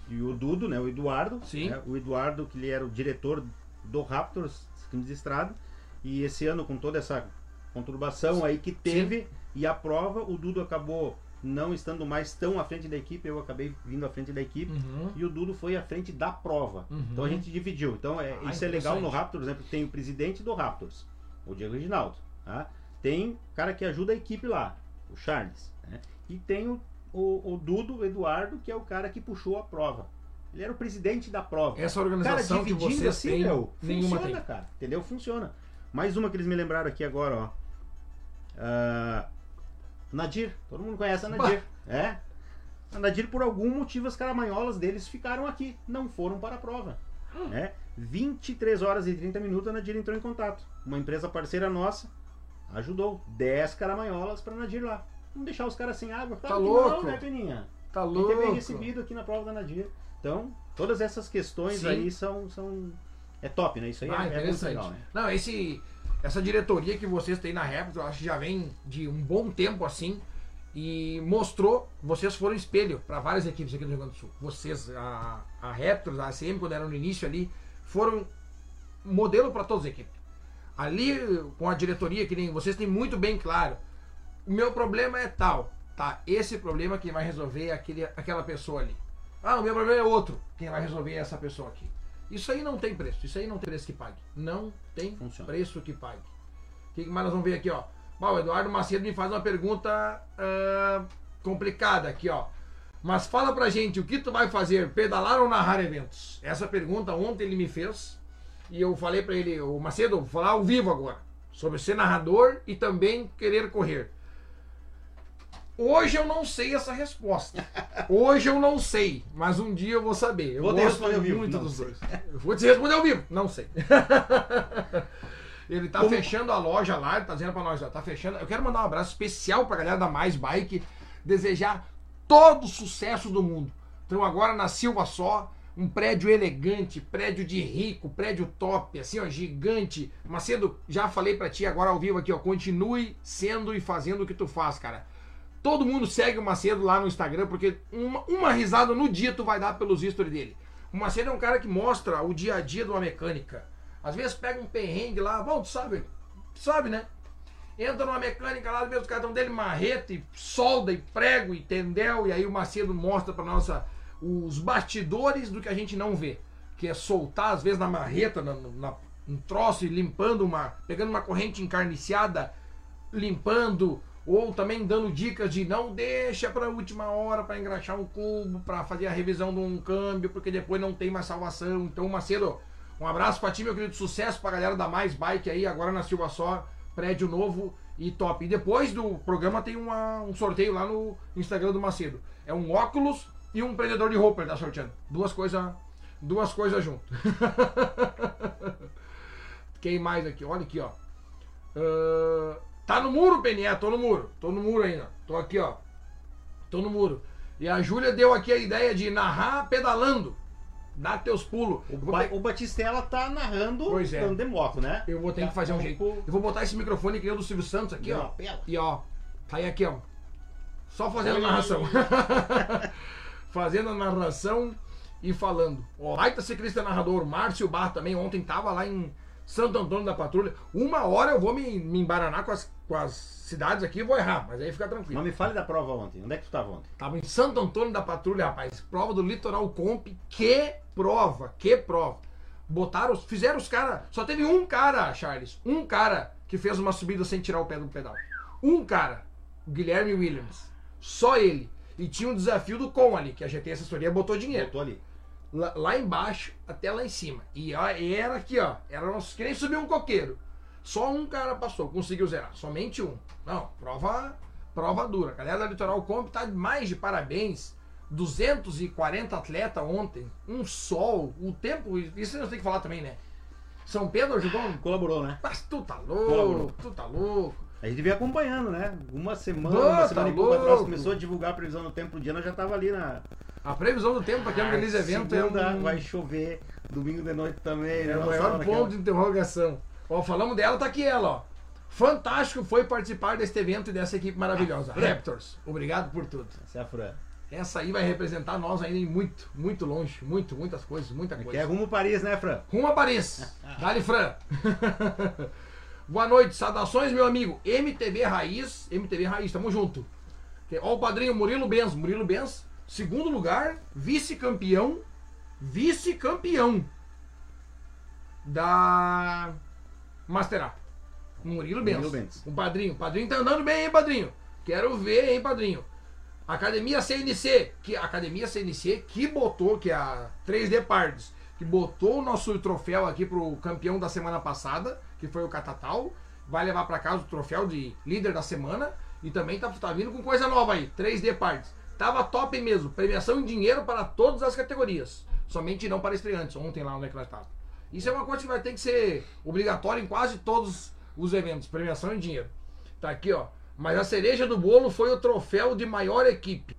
E o Dudo, né? O Eduardo. Sim. né, o Eduardo, que ele era o diretor do Raptors, Crimes de Estrada. E esse ano, com toda essa conturbação aí que teve, e a prova, o Dudo acabou não estando mais tão à frente da equipe, eu acabei vindo à frente da equipe. Uhum. E o Dudo foi à frente da prova. Uhum. Então a gente dividiu. Então é, Ah, isso é legal no. Raptors, né? Porque tem o presidente do Raptors, o Diego Reginaldo. Tá? Tem o cara que ajuda a equipe lá, o Charles. né? E tem o, o, o Dudo, o Eduardo, que é o cara que puxou a prova. Ele era o presidente da prova. Essa Cara, organização que dividindo vocês assim, têm, meu, nenhuma funciona, tem. cara. Entendeu? Funciona. Mais uma que eles me lembraram aqui agora, ó. Ah, Nadir. Todo mundo conhece a Nadir. É. A Nadir, por algum motivo, as caramanholas deles ficaram aqui. Não foram para a prova. É. 23 horas e 30 minutos a Nadir entrou em contato. Uma empresa parceira nossa ajudou. 10 caramanholas para Nadir lá. Não deixar os caras sem água. Tá Claro que louco. Não, né, Peninha? Tá A gente é bem louco. recebido aqui na prova da Nadir. Então, todas essas questões Sim. aí são, são. É top, né? Isso aí Ah, é, é muito interessante. legal, né? Não, esse, essa diretoria que vocês têm na Raptors, eu acho que já vem de um bom tempo assim. E mostrou, vocês foram espelho para várias equipes aqui do Rio Grande do Sul. Vocês, a, a Raptors, a ACM, quando eram no início ali, foram modelo para todas as equipes. Ali, com a diretoria, que nem vocês têm muito bem claro, o meu problema é tal, tá? Esse problema quem vai resolver é aquele, aquela pessoa ali. Ah, o meu problema é outro, quem vai resolver é essa pessoa aqui. Isso aí não tem preço, isso aí não tem preço que pague. Não tem Funciona. preço que pague. O que mais nós vamos ver aqui, ó? Bom, o Eduardo Macedo me faz uma pergunta ah, complicada aqui, ó. Mas fala pra gente, o que tu vai fazer? Pedalar ou narrar eventos? Essa pergunta ontem ele me fez e eu falei pra ele, o Macedo, vou falar ao vivo agora, sobre ser narrador e também querer correr. Hoje eu não sei essa resposta. Hoje eu não sei, mas um dia eu vou saber. Eu Vou te gosto responder ao vivo. dos dois. Eu vou te responder ao vivo. Não sei. Ele tá Como- fechando a loja lá, ele tá dizendo pra nós, ó, tá fechando. Eu quero mandar um abraço especial pra galera da Mais Bike, desejar todo o sucesso do mundo. Então agora na Silva Só, um prédio elegante, prédio de rico, prédio top, assim, ó, gigante. Macedo, já falei pra ti agora ao vivo aqui, ó, continue sendo e fazendo o que tu faz, cara. Todo mundo segue o Macedo lá no Instagram, porque uma, uma risada no dia tu vai dar pelos stories dele. O Macedo é um cara que mostra o dia a dia de uma mecânica. Às vezes pega um perrengue lá, bom, tu sabe, tu sabe, né? Entra numa mecânica lá, vê os cartão dele, marreta, e solda, e prego, e tendel, e aí o Macedo mostra pra nossa os bastidores do que a gente não vê. Que é soltar, às vezes, na marreta, na, na, um troço e limpando uma. pegando uma corrente encarniciada, limpando, ou também dando dicas de não deixa para a última hora para engraxar um cubo, para fazer a revisão de um câmbio, porque depois não tem mais salvação. Então, Macedo, um abraço para ti, meu querido, sucesso para a galera da Mais Bike aí, agora na Silva Só, prédio novo e top. E depois do programa tem uma, um sorteio lá no Instagram do Macedo. É um óculos e um prendedor de roupa ele tá sorteando. Duas coisas duas coisas junto. Quem mais aqui? Olha aqui, ó. Uh, Tá no muro, Peninha? Tô no muro. Tô no muro ainda. Tô aqui, ó. Tô no muro. E a Júlia deu aqui a ideia de narrar pedalando. Dá teus pulos. O, ba o Batistella tá narrando pois é. de moto, né? Eu vou ter que fazer um jeito. Eu vou botar esse microfone que é do Silvio Santos aqui, ó. E ó. Tá aí aqui, ó. Só fazendo a narração. fazendo a narração e falando. Ó, baita ciclista narrador, Márcio Bar também, ontem tava lá em Santo Antônio da Patrulha. Uma hora eu vou me, me embaranar com as, com as cidades aqui e vou errar, mas aí fica tranquilo. Não me fale da prova ontem. Onde é que tu estava ontem? Tava em Santo Antônio da Patrulha, rapaz. Prova do Litoral Comp. Que prova, que prova. Botaram, fizeram os caras. Só teve um cara, Charles. Um cara que fez uma subida sem tirar o pé do pedal. Um cara. Guilherme Williams. Só ele. E tinha um desafio do Com ali, que a GT Assessoria botou dinheiro. Botou ali lá, embaixo até lá em cima. E era aqui, ó. Era nosso, que nem subir um coqueiro. Só um cara passou, conseguiu zerar. Somente um. Não, prova, prova dura. A galera da Litoral Comp tá mais de parabéns. 240 atletas ontem. Um sol, o tempo. Isso nós tem que falar também, né? São Pedro ajudou? Colaborou, né? Mas tu tá louco, Colaborou. tu tá louco. A gente veio acompanhando, né? Uma semana, uma tá semana tá e pouco atrás começou a divulgar a previsão do tempo pro dia, nós já tava ali na, a previsão do tempo para quem organiza evento é um... vai chover, domingo de noite também. É né? o maior ponto de interrogação. Ó, falamos dela, tá aqui ela, ó. Fantástico foi participar deste evento e dessa equipe maravilhosa. Ah, Raptors, obrigado por tudo. Essa é a Fran. Essa aí vai representar nós ainda em muito, muito longe. Muito, muitas coisas, muita coisa. Que é rumo a Paris, né, Fran? Rumo a Paris. Dale, Fran. Boa noite, saudações, meu amigo. MTV Raiz, MTV Raiz, tamo junto. Ó o padrinho Murilo Benz. Murilo Benz Segundo lugar, vice-campeão. Vice-campeão da Master A. Murilo Benz. Murilo Benz. O padrinho. O padrinho tá andando bem, hein, padrinho? Quero ver, hein, padrinho? Academia CNC, que Academia CNC que botou, que é a 3D Parts, que botou o nosso troféu aqui pro campeão da semana passada, que foi o Catatal, vai levar para casa o troféu de líder da semana e também tá, tá vindo com coisa nova aí, 3D Parts. Tava top mesmo. Premiação em dinheiro para todas as categorias. Somente não para estreantes. Ontem lá onde é que nós estávamos. Isso é uma coisa que vai ter que ser obrigatória em quase todos os eventos. Premiação em dinheiro. Tá aqui, ó. Mas a cereja do bolo foi o troféu de maior equipe.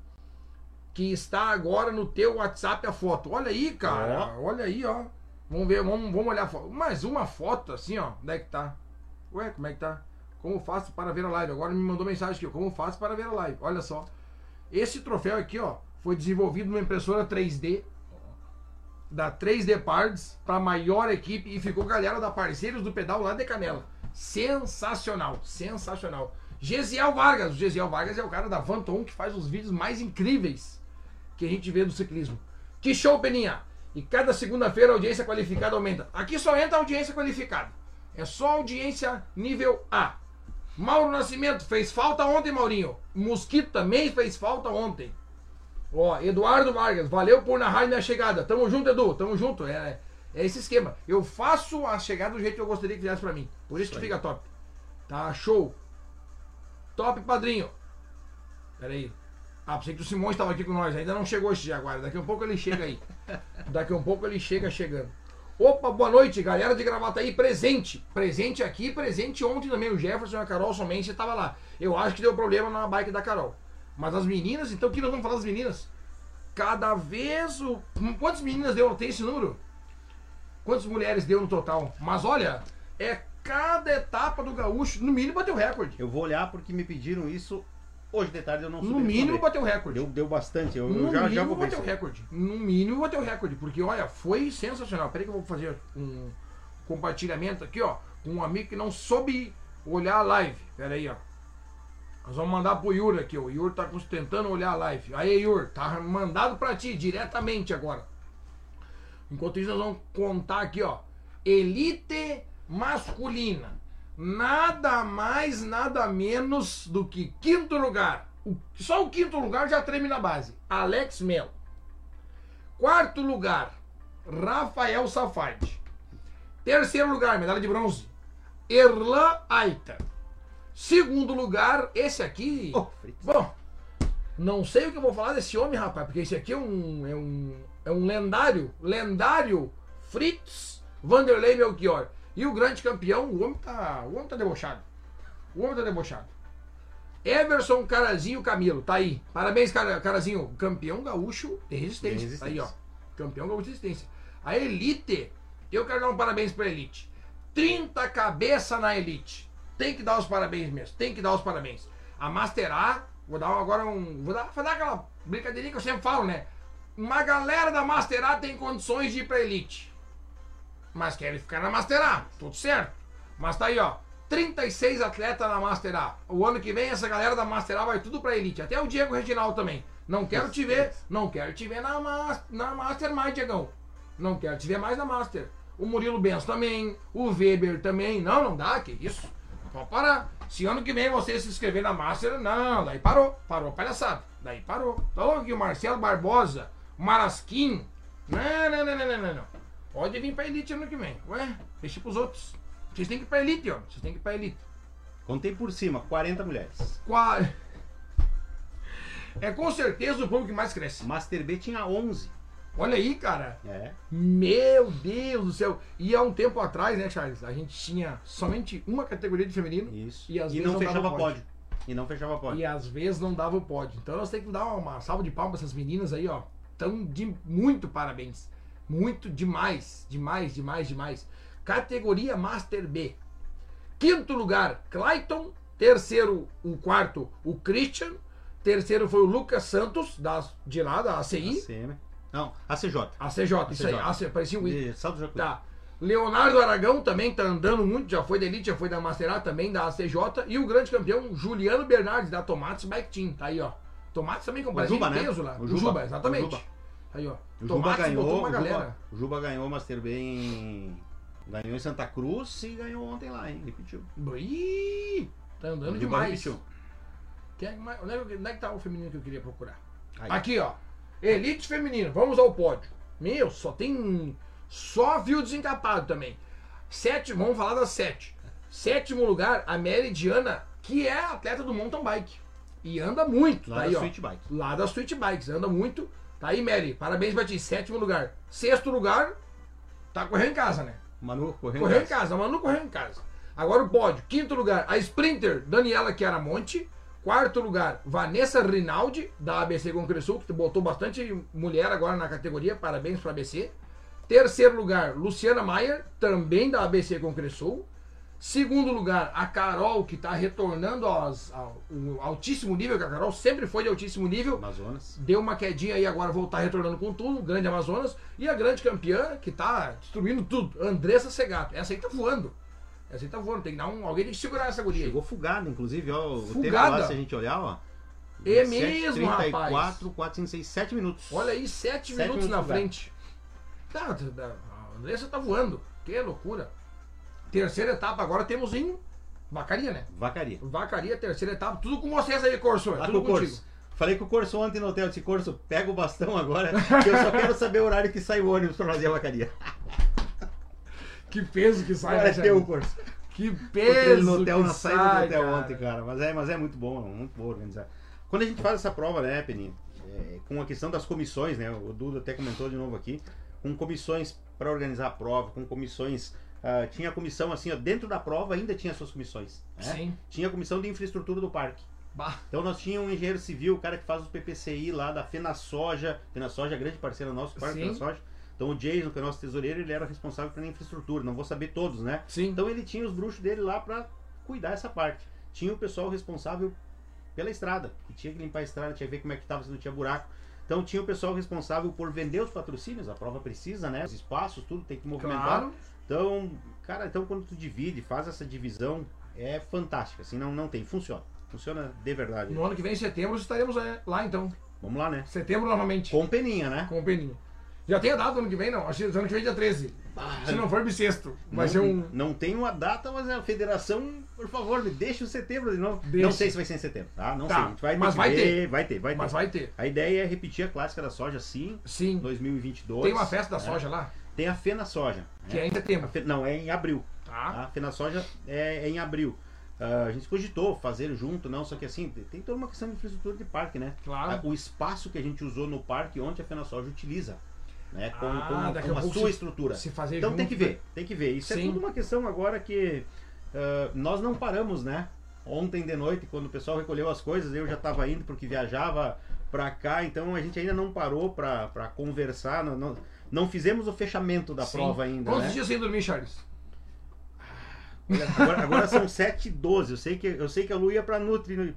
Que está agora no teu WhatsApp a foto. Olha aí, cara. Olha aí, ó. Vamos ver, vamos, vamos olhar a. Mais uma foto assim, ó. Onde é que tá? Ué, como é que tá? Como faço para ver a live? Agora me mandou mensagem aqui. Como faço para ver a live? Olha só. Esse troféu aqui, ó, foi desenvolvido numa impressora 3D da 3D Parts para maior equipe e ficou galera da Parceiros do Pedal lá de Canela. Sensacional, sensacional. Gesiel Vargas, o Gesiel Vargas é o cara da Vanton que faz os vídeos mais incríveis que a gente vê do ciclismo. Que show, Peninha! E cada segunda-feira a audiência qualificada aumenta. Aqui só entra audiência qualificada. É só audiência nível A. Mauro Nascimento, fez falta ontem, Maurinho. Mosquito também fez falta ontem. Ó, Eduardo Vargas, valeu por narrar minha chegada. Tamo junto, Edu, tamo junto. É, é esse esquema. Eu faço a chegada do jeito que eu gostaria que fizesse pra mim. Por isso que fica top. Tá show. Top, padrinho. Pera aí. Ah, pensei que o Simões estava aqui com nós. Ainda não chegou esse Jaguar. Daqui a pouco ele chega aí. Daqui a um pouco ele chega chegando. Opa, boa noite, galera de gravata aí, presente. Presente aqui, presente ontem também. O Jefferson e a Carol somente estava lá. Eu acho que deu problema na bike da Carol. Mas as meninas, então o que nós vamos falar das meninas? Cada vez o. Quantas meninas deu? Tem esse número? Quantas mulheres deu no total? Mas olha, é cada etapa do gaúcho, no mínimo bateu recorde. Eu vou olhar porque me pediram isso Hoje de tarde eu não No soube mínimo responder. bateu recorde. Deu, deu bastante, eu, eu No já, já mínimo vou ver. bateu aí. recorde. No mínimo bateu recorde. Porque, olha, foi sensacional. Peraí que eu vou fazer um compartilhamento aqui, ó. Com um amigo que não soube olhar a live. Pera aí, ó. Nós vamos mandar pro Yuri aqui, ó. O Yuri tá tentando olhar a live. Aí, Yuri, tá mandado pra ti diretamente agora. Enquanto isso, nós vamos contar aqui, ó. Elite masculina. Nada mais, nada menos do que quinto lugar. O- só o quinto lugar já treme na base. Alex Melo. Quarto lugar, Rafael Safadi. Terceiro lugar, medalha de bronze, Erlan Aita. Segundo lugar, esse aqui. Fritz. Bom, não sei o que eu vou falar desse homem, rapaz, porque esse aqui é um, é um, é um lendário, lendário Fritz Vanderlei Melchior. E o grande campeão, o homem tá, o homem tá debochado. O homem tá debochado. Everson Carazinho Camilo, tá aí. Parabéns, cara, Carazinho. Campeão gaúcho de resistência. De resistência. Tá aí, ó. Campeão gaúcho de resistência. A Elite, eu quero dar um parabéns pra Elite. 30 cabeça na Elite. Tem que dar os parabéns mesmo. Tem que dar os parabéns. A Master A, vou dar agora um. Vou dar, vou dar aquela brincadeirinha que eu sempre falo, né? Uma galera da Master A tem condições de ir pra Elite. Mas querem ficar na Master A. Tudo certo. Mas tá aí, ó. 36 atletas na Master A. O ano que vem essa galera da Master A vai tudo pra Elite. Até o Diego Reginaldo também. Não quero te ver. Não quero te ver na, mas- na Master mais, Diegão. Não quero te ver mais na Master. O Murilo Benz também. O Weber também. Não, não dá, que isso. Pode parar. Se ano que vem você se inscrever na Master, não, daí parou. Parou, palhaçada. Daí parou. Tá louco aqui o Marcelo Barbosa, o Marasquim. Não, não, não, não, não, não. Pode vir pra Elite ano que vem. Ué, deixa pros outros. Vocês têm que ir pra Elite, ó. Vocês têm que ir pra Elite. Contei por cima, 40 mulheres. Qua- É com certeza o público que mais cresce. Master B tinha 11. Olha aí, cara. É. Meu Deus do céu. E há um tempo atrás, né, Charles? A gente tinha somente uma categoria de feminino. Isso. E às vezes não não fechava dava pódio. E não fechava pódio. E às vezes não dava o pódio. Então nós temos que dar uma salva de palmas pra essas meninas aí, ó. Tão de muito parabéns. Muito demais. Demais, demais, demais. Categoria Master B. Quinto lugar, Clayton. Terceiro, o quarto, o Christian. Terceiro foi o Lucas Santos, da, de lá, da ACI. ACM. Não, ACJ. ACJ, isso aí. ACJ. Parecia um I. Tá. Leonardo Aragão também tá andando muito, já foi da Elite, já foi da Master A, também da ACJ. E o grande campeão, Juliano Bernardes, da Tomates Bike Team. Tá aí, ó. Tomates também com O Juba, né? peso lá. O O Juba. Juba, exatamente. O Juba. Aí, ó. O Juba ganhou. o galera. Juba, o Juba ganhou o Master B em. Ganhou em Santa Cruz e ganhou ontem lá, hein? Repetiu. Ih, tá andando demais. repetiu. Quem é onde, é, que- onde é que tá o feminino que eu queria procurar? Aí. Aqui, ó. Elite feminino. Vamos ao pódio. Meu, só tem. Só fio desencapado também. Sétimo, vamos falar das sete. Sétimo lugar, a Meridiana, que é atleta do mountain bike. E anda muito. Lá tá da aí, ó. Sweet Bike. Lá da Sweet Bikes. Anda muito. Tá aí, Mary. Parabéns pra ti. Sétimo lugar. Sexto lugar, tá correndo em casa, né? Manu correu Correu em em casa. casa, Manu correu em casa. Agora o pódio. Quinto lugar, a Sprinter Daniela Chiaramonte. Quarto lugar, Vanessa Rinaldi, da ABC Concresul, que botou bastante mulher agora na categoria. Parabéns para a ABC. Terceiro lugar, Luciana Maier, também da ABC Concresul. Segundo lugar, a Carol, que está retornando aos- ao, ao altíssimo nível, que a Carol sempre foi de altíssimo nível. Amazonas. Deu uma quedinha aí, agora voltar retornando com tudo. Grande Amazonas. E a grande campeã, que tá destruindo tudo, Andressa Segato. Essa aí tá voando. Essa aí tá voando. Tem que dar um. Alguém tem que segurar essa guria. Chegou fugada, inclusive, ó. O tempo Fugada? lá, se a gente olhar, ó. É mesmo, 34, rapaz. 4, 5, 6, 7 minutos. Olha aí, sete, Sete minutos minutos na fugada. frente. Tá, tá, a Andressa tá voando. Que loucura. Terceira etapa, agora temos em Vacaria, né? Vacaria. Vacaria, terceira etapa. Tudo com vocês aí, Corso. É Lá tudo com contigo. Corso. Falei com o Corso ontem no hotel. Disse, Corso, pega o bastão agora, que eu só quero saber o horário que sai o ônibus pra fazer a vacaria. Que peso que sai, Agora né, é teu? Corso. Que peso no hotel, que na saída do sai, hotel cara. ontem, cara. Mas é, mas é muito bom, muito bom organizar. Quando a gente faz essa prova, né, Peninha, é, com a questão das comissões, né, o Duda até comentou de novo aqui, com comissões para organizar a prova, com comissões. Ah, tinha comissão assim, ó, dentro da prova ainda tinha suas comissões. né? Sim. Tinha a comissão de infraestrutura do parque. Bah. Então nós tínhamos um engenheiro civil, o cara que faz os PPCI lá da Fenasoja. Fenasoja é grande parceiro nosso, Parque Sim. Fenasoja. Então o Jason, que é o nosso tesoureiro, ele era responsável pela infraestrutura. Não vou saber todos, né? Sim. Então ele tinha os bruxos dele lá pra cuidar dessa parte. Tinha o pessoal responsável pela estrada. E tinha que limpar a estrada, tinha que ver como é que tava, se não tinha buraco. Então tinha o pessoal responsável por vender os patrocínios, a prova precisa, né? Os espaços, tudo tem que movimentar. Claro. Então, cara, então quando tu divide, faz essa divisão, é fantástica. Assim, não, não tem, funciona. Funciona de verdade. No ano que vem, em setembro, estaremos é, lá então. Vamos lá, né? Setembro novamente. Com peninha, né? Com o Peninha. Já tem a data do ano que vem, não? Acho que ano que vem é dia 13. Se não for bissexto. Vai não, ser um. não tem uma data, mas a federação, por favor, me deixa o setembro de novo. Deixa. Não sei se vai ser em setembro, tá? Não Tá, sei. A gente vai mas vai ter. Vai ter, vai ter. Mas vai ter. A ideia é repetir a clássica da soja, sim, Sim. 2022. Tem uma festa da né? soja lá, Tem a Fena Soja. que né? é em A setembro. Fe- Não, é em abril. Tá? A Fena Soja é, é em abril. Ah, a gente cogitou fazer junto, não, só que assim, tem- tem toda uma questão de infraestrutura de parque, né? Claro. Ah, O espaço que a gente usou no parque ontem a Fena Soja utiliza. Né, com, Ah, com- com a sua se- estrutura. Se fazer Então junto, tem que ver, tem que ver. Isso é Sim. tudo uma questão agora que ah, nós não paramos, né? Ontem de noite, quando o pessoal recolheu as coisas, eu já estava indo porque viajava pra cá, então a gente ainda não parou pra conversar, não, não, não fizemos o fechamento da Sim. prova ainda. Quantos né? dias sem dormir, Charles? Agora, agora são 7 e 12 eu sei que Eu sei que a Lu ia pra Nutri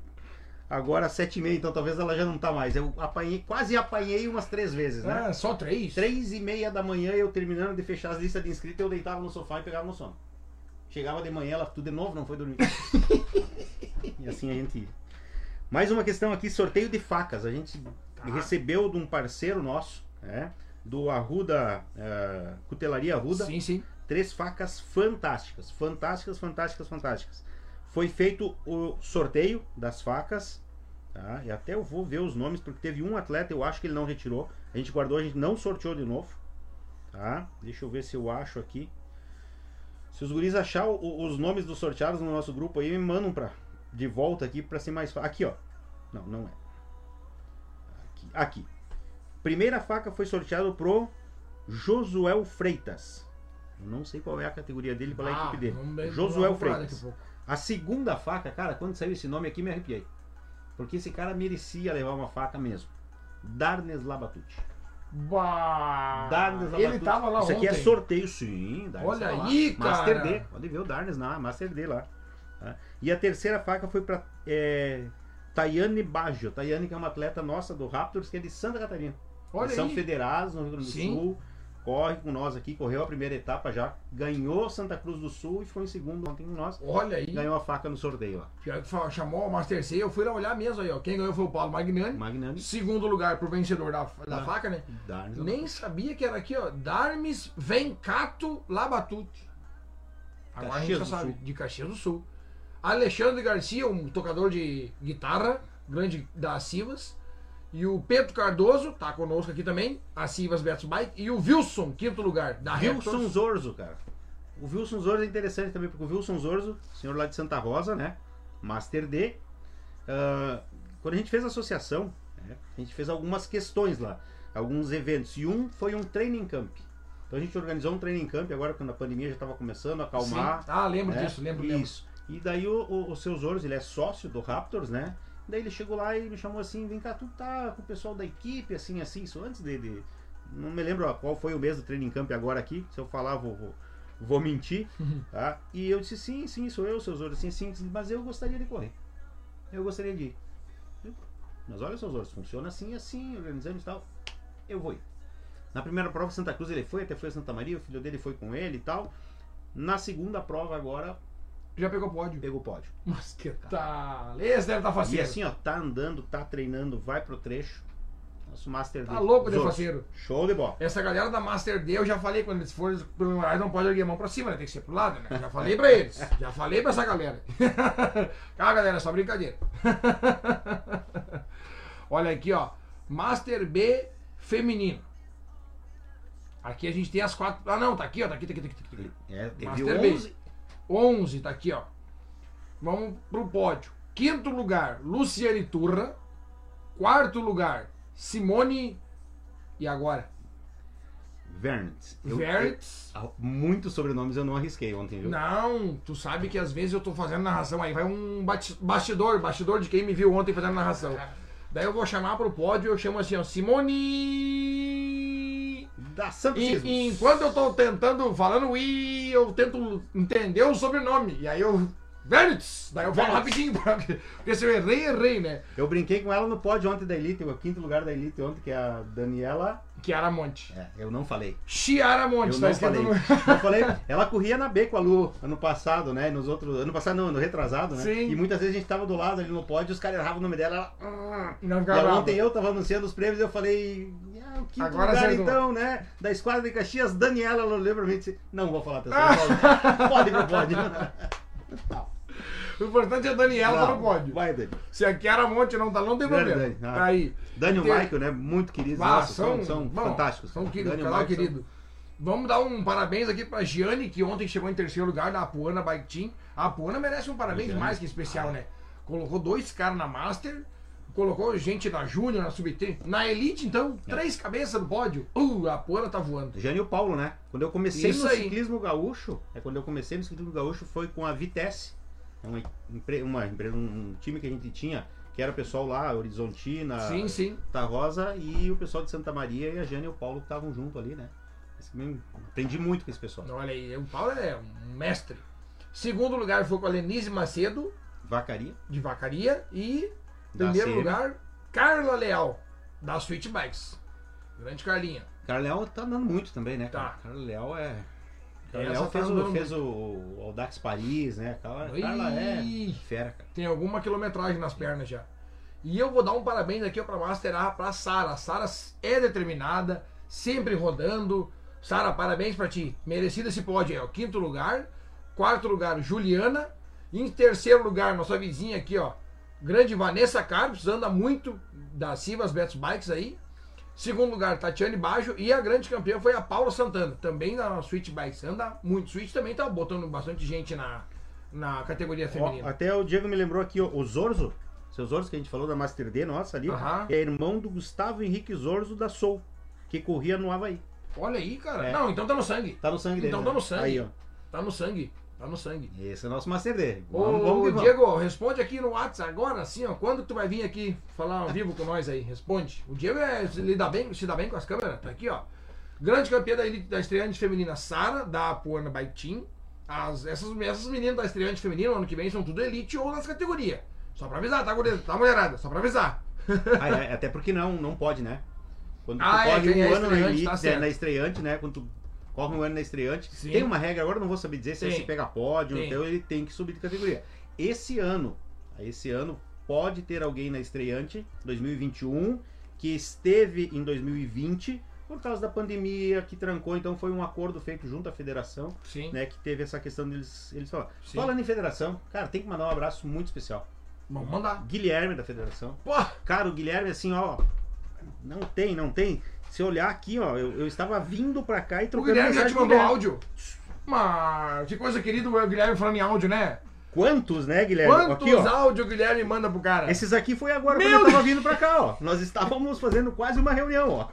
agora 7 e meia, então talvez ela já não tá mais. Eu apanhei, quase apanhei umas três vezes, né? Ah, só três? Três e meia da manhã, eu terminando de fechar as listas de inscritos, eu deitava no sofá e pegava no sono. Chegava de manhã, ela tudo de novo, não foi dormir. e assim a gente ia. Mais uma questão aqui, sorteio de facas. A gente Tá. recebeu de um parceiro nosso, né? Do Arruda, eh, Cutelaria Arruda, Sim, sim. três facas fantásticas. Fantásticas, fantásticas, fantásticas. Foi feito o sorteio das facas. Tá? E até eu vou ver os nomes, porque teve um atleta, eu acho que ele não retirou. A gente guardou, a gente não sorteou de novo. Tá? Deixa eu ver se eu acho aqui. Se os guris achar o- os nomes dos sorteados no nosso grupo aí, me mandam pra, de volta aqui pra ser mais fácil. Aqui, ó. Não, não é. Aqui. aqui. Primeira faca foi sorteado pro Josuel Freitas. Eu não sei qual é a categoria dele, qual é a Ah, equipe dele. Josuel Freitas. a segunda faca, cara, quando saiu esse nome aqui, me arrepiei. Porque esse cara merecia levar uma faca mesmo. Darnes Labatucci. Bah, Darnes ele Labatucci. tava lá Isso ontem. aqui é sorteio, sim. Darnes Olha lá. aí, Master cara. D. Pode ver o Darnes lá, Master D lá. tá? E a terceira faca foi pra é, Tayane Baggio. Tayane que é uma atleta nossa do Raptors, que é de Santa Catarina. Olha São aí. federados no Rio Grande do Sim. Sul. Corre com nós aqui, correu a primeira etapa já. Ganhou Santa Cruz do Sul e foi em segundo ontem com nós. Olha aí. Ganhou a faca no sorteio lá. Chamou o Master C, eu fui lá olhar mesmo aí, ó. Quem ganhou foi o Paulo Magnani. Magnani. Segundo lugar pro vencedor da, da Ah. faca, né? Darnes Nem sabia que era aqui, ó. Darmes Vencato Labatute. Agora a gente já Caxias sabe, Sul. de Caxias do Sul. Alexandre Garcia, um tocador de guitarra, grande da Sivas. E o Pedro Cardoso, tá conosco aqui também, a Sivas Betos Bike. E o Wilson, quinto lugar, da Wilson Raptors. Zorzo, cara. O Wilson Zorzo é interessante também, porque o Wilson Zorzo, senhor lá de Santa Rosa, né? Master D. ah, quando a gente fez a associação, né, a gente fez algumas questões lá, alguns eventos. E um foi um training camp. Então a gente organizou um training camp agora, quando a pandemia já estava começando a acalmar. Sim. Ah, lembro né? disso, lembro, lembro. Isso. E daí o, o, o seu Zorzo, ele é sócio do Raptors, né? Daí ele chegou lá e me chamou assim, vem cá, tu tá com o pessoal da equipe, assim, assim, isso antes de. de- não me lembro ó, qual foi o mês do training camp agora aqui. Se eu falar, vou, vou, vou mentir. Tá? E eu disse, sim, sim, sou eu, seu Zorzo, assim, sim, sim, mas eu gostaria de correr. Eu gostaria de ir. Mas olha, seu Zorzo, funciona assim, assim, organizando e tal. Eu vou ir. Na primeira prova, Santa Cruz, ele foi, até foi a Santa Maria, o filho dele foi com ele e tal. Na segunda prova agora, Já pegou pódio. pegou o pódio. Mas que tal? Esse deve estar E faceiro. assim, ó, tá andando, tá treinando, vai pro trecho. Nosso Master Tá D. louco de faceiro. Show de bola. Essa galera da Master D, eu já falei, quando eles forem horário, não pode erguer a mão pra cima, né? Tem que ser pro lado, né? Já falei pra eles. Já falei pra essa galera. Calma, galera, é só brincadeira. Olha aqui, ó. Master B feminino. Aqui a gente tem as quatro. Ah, não, tá aqui, ó. Tá aqui, tá aqui, tá aqui. Tá aqui. É, teve Master B. 11. 11, tá aqui, ó. Vamos pro pódio. Quinto lugar, Luciane Turra. Quarto lugar, Simone. E agora? Vernitz. Eu- Verts. eu- muitos sobrenomes eu não arrisquei ontem, viu? Não, tu sabe que às vezes eu tô fazendo narração aí, vai um bastidor, bastidor de quem me viu ontem fazendo narração. Daí eu vou chamar pro pódio, eu chamo assim, ó, Simone. Da Santos E, e enquanto eu tô tentando, falando i, eu tento entender o sobrenome. E aí eu Verdes! Daí eu falo rapidinho, porque se eu errei, errei, né? Eu brinquei com ela no pódio ontem da Elite, o quinto lugar da Elite ontem, que é a Daniela. Chiara Monte. É, eu não falei. Chiara Monte, Eu tá não falei. no. Eu falei, ela corria na B com a Lu ano passado, né? Nos outros. Ano passado não, no retrasado, né? Sim. E muitas vezes a gente tava do lado ali no pódio, os caras erravam o nome dela, ela. "Ah". Não E ficava brava. ontem eu tava anunciando os prêmios e eu falei. Ah, o quinto Agora lugar acertou. então, né? Da esquadra de Caxias, Daniela, disse: Não vou falar terceiro. Pode pro pódio. O importante é a Daniela tá no pódio. Vai, Dani. Se a Chiara Monte não tá, não tem problema. Dani. Ah. Tá aí. Dani e o Tem- Michael, né? Muito queridos. Ah, nossa, são, são, são bom, fantásticos. São queridos, Dani o casal Michael são- querido. Vamos dar um parabéns aqui pra Giane, que ontem chegou em terceiro lugar da Apuana Bike Team. A Apuana merece um parabéns mais que especial, né? Colocou dois caras na Master, colocou gente na Júnior, na Sub-3. Na Elite, então, É. três cabeças do pódio. Uh, a Apuana tá voando. Jane e o Paulo, né? Quando eu comecei Isso no aí. ciclismo gaúcho, é quando eu comecei no ciclismo gaúcho foi com a Vitesse. Uma, uma empresa, um time que a gente tinha, que era o pessoal lá, Horizontina, Sim, sim. Rosa e o pessoal de Santa Maria e a Jane e o Paulo que estavam junto ali, né? Aprendi muito com esse pessoal. Olha aí, o Paulo é um mestre. Segundo lugar foi com a Lenise Macedo, Vacaria. de Vacaria. E primeiro CM. lugar, Carla Leal, da Sweet Bikes. Grande Carlinha. Cara Leal tá andando muito também, né? Tá. Cara Leal é. Cara Essa Leal tá fez, andando o, fez o, o Audax Paris, né? Carla, Carla é fera, cara. tem alguma quilometragem nas pernas já. E eu vou dar um parabéns aqui pra Master A, pra Sara. Sara é determinada, sempre rodando. Sara, parabéns pra ti. Merecido esse pódio aí, ó. Quinto lugar. Quarto lugar, Juliana. Em terceiro lugar, nossa vizinha aqui, ó. Grande Vanessa Carpes, anda muito da Sivas Betos Bikes aí. Segundo lugar, Tatiane Bajo. E a grande campeã foi a Paula Santana, também da Switch Bikes. Anda muito. Switch também tá botando bastante gente na, na categoria Ó, feminina. até o Diego me lembrou aqui, ó, o Zorzo, seu Zorzo que a gente falou da Master D, nossa ali, é irmão do Gustavo Henrique Zorzo da Soul, que corria no Havaí. Olha aí, cara. É. Não, então tá no sangue. Tá no sangue dele. Então né? tá no sangue. Aí, ó. Tá no sangue. Tá no sangue. Esse é o nosso Master D. Ô, Vamos, vamos vamos. Diego, responde aqui no WhatsApp agora, assim, ó. Quando tu vai vir aqui falar ao vivo com nós aí? Responde. O Diego é, se, lida bem, se dá bem com as câmeras. Tá aqui, ó. Grande campeã da, elite- da estreante feminina, Sara, da Apuana Team. As, essas, essas meninas da estreante feminina, ano que vem, são tudo elite ou nas categorias. Só pra avisar, tá, guri- tá mulherada? Só pra avisar. Ah, é, até porque não, não pode, né? Quando tu Ah, é, quem é um ano na elite, tá é, certo. na estreante, né? Quando tu corre um ano na estreante, Sim. tem uma regra, agora eu não vou saber dizer se Tem. você pega pódio, então ele tem que subir de categoria. Esse ano, esse ano pode ter alguém na estreante 2021 que esteve em 2020 por causa da pandemia que trancou, então foi um acordo feito junto à federação, Sim. né, que teve essa questão deles eles falaram. Sim. Falando em federação, cara, tem que mandar um abraço muito especial. Vamos mandar. Guilherme da federação. Pô, Cara, o Guilherme, assim, ó. Não tem, não tem. Se olhar aqui, ó, eu, eu estava vindo pra cá e o trocando Guilherme já te o mandou áudio. Mas, que coisa querida o Guilherme falando em áudio, né? Quantos, né, Guilherme? Quantos Aqui, ó. áudios o Guilherme manda pro cara? Esses aqui foi agora Meu quando eu tava vindo pra cá, ó. Nós estávamos fazendo quase uma reunião, ó.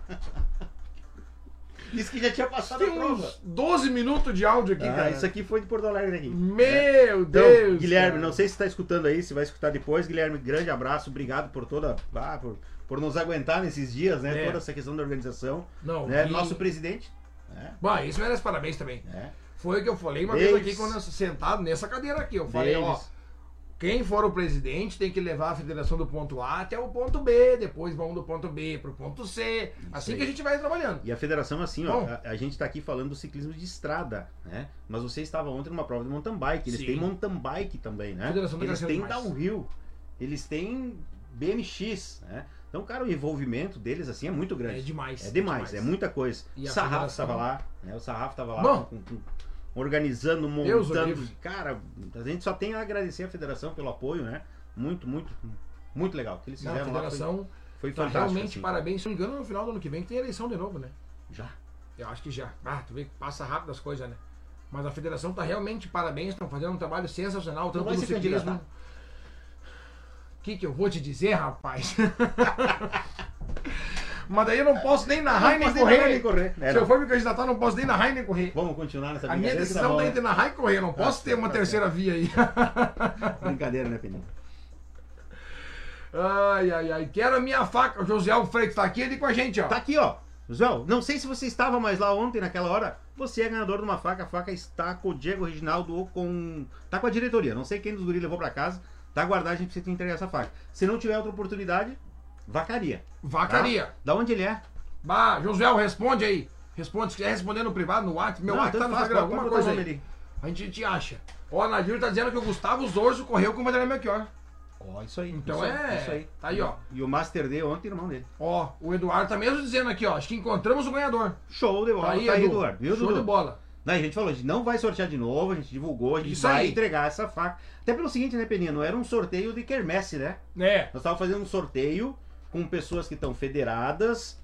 Disse que já tinha passado Tem a prova. uns 12 minutos de áudio aqui, Ah, cara. isso aqui foi de Porto Alegre aqui. Meu Então, Deus! Guilherme, cara. não sei se está escutando aí, se vai escutar depois. Guilherme, grande abraço, obrigado por toda. ah, por, por nos aguentar nesses dias, né? É. Toda essa questão da organização. Não, né? e- Nosso presidente. Né? Bom, isso merece parabéns também. né? Foi o que eu falei uma Davis. vez aqui, quando eu sentado nessa cadeira aqui. Eu falei, ó, quem for o presidente tem que levar a federação do ponto A até o ponto B, depois vamos do ponto B pro ponto C. assim aí. que a gente vai trabalhando. E a federação, assim, ó, Bom. a, a gente tá aqui falando do ciclismo de estrada, né? Mas você estava ontem numa prova de mountain bike. Eles Sim. têm mountain bike também, né? A federação tá Eles têm downhill, eles têm BMX, né? Então, cara, o envolvimento deles, assim, é muito grande. É demais. É demais, é muita coisa. E o Sarrafo federação? estava lá, né? O Sarrafo estava lá Bom. com- com- organizando, montando. Cara, a gente só tem a agradecer a federação pelo apoio, né? Muito, muito, muito legal. Que eles Não, fizeram a lá foi, federação foi tá fantástico. realmente assim. parabéns. Se não me engano, no final do ano que vem tem eleição de novo, né? Já. Eu acho que já. Ah, tu vê que passa rápido as coisas, né? Mas a federação tá realmente parabéns, estão fazendo um trabalho sensacional, tanto no ciclismo. candidatar? O que, que eu vou te dizer, rapaz? Mas daí eu não posso nem narrar e nem Não posso nem correr. nem correr. É, Se eu não. for me candidatar, não posso nem narrar e nem correr. Vamos continuar nessa A minha tá decisão tá né? entre narrar e correr. Eu não posso Tá ter uma tá terceira via aí. Brincadeira, né, Peninha? ai, ai, ai. Quero a minha faca. O José Alfredo tá aqui ele com a gente, ó. Tá aqui, ó. João, não sei se você estava mais lá ontem, naquela hora. Você é ganhador de uma faca. A faca está com o Diego Reginaldo ou com. Tá com a diretoria. Não sei quem dos guris levou pra casa. Tá guardado, a gente precisa te entregar essa faca. Se não tiver outra oportunidade, vacaria. Vacaria. Tá? Da onde ele é? Bah, Josué, responde aí. Responde, se quiser responder no privado, no WhatsApp. Meu WhatsApp tá no Instagram, alguma coisa aí. ali. A gente te acha. Ó, a Nadir tá dizendo que o Gustavo Zorzo correu com o Vanderlei Melchior. Ó, isso aí. Então isso é. Isso aí. Tá aí, ó. E o Master D ontem, irmão dele. Ó, o Eduardo tá mesmo dizendo aqui, ó. Acho que encontramos o ganhador. Show de bola. Tá aí, tá aí, Edu. Eduardo. Viu, Show Dudu? de bola. Daí a gente falou, a gente não vai sortear de novo, a gente divulgou, a gente Isso vai aí. entregar essa faca. Até pelo seguinte, né, Peninha? Não era um sorteio de quermesse, né? É. Nós estávamos fazendo um sorteio com pessoas que estão federadas.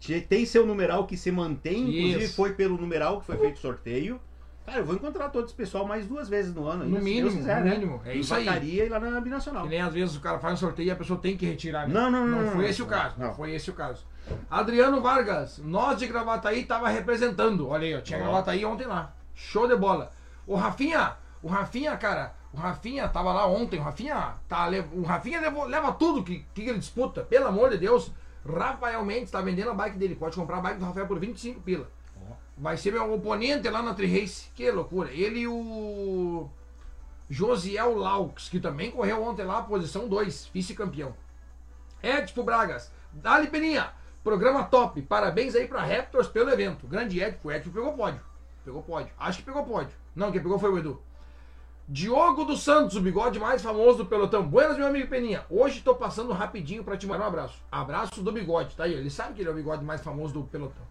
Te- Tem seu numeral que se mantém, inclusive Isso. foi pelo numeral que foi feito o sorteio. Cara, eu vou encontrar todo esse pessoal mais duas vezes no ano. No mínimo, quiser, no né? mínimo. É isso aí. E lá na Binacional. Que nem às vezes o cara faz um sorteio e a pessoa tem que retirar. né? Não, não, não, Não foi não, esse o não, caso. Não foi esse o caso. Adriano Vargas, nós de Gravataí tava representando. Olha aí, ó, tinha. Gravataí ontem lá. Show de bola. O Rafinha, o Rafinha, cara, o Rafinha tava lá ontem. O Rafinha, tá, o Rafinha levou- leva tudo que, que ele disputa. Pelo amor de Deus. Rafael Mendes tá vendendo a bike dele. Pode comprar a bike do Rafael por 25 pila. Vai ser meu oponente lá na Tri-Race. Que loucura. Ele e o Josiel Laux, que também correu ontem lá, posição 2, vice-campeão. Edipo Bragas, Dali Peninha, programa top. Parabéns aí pra Raptors pelo evento. Grande Edipo, Edipo pegou pódio. Pegou pódio. Acho que pegou pódio. Não, quem pegou foi o Edu. Diogo dos Santos, o bigode mais famoso do pelotão. Buenas, meu amigo Peninha. Hoje tô passando rapidinho pra te mandar um abraço. Abraço do bigode, tá aí. Ele sabe que ele é o bigode mais famoso do pelotão.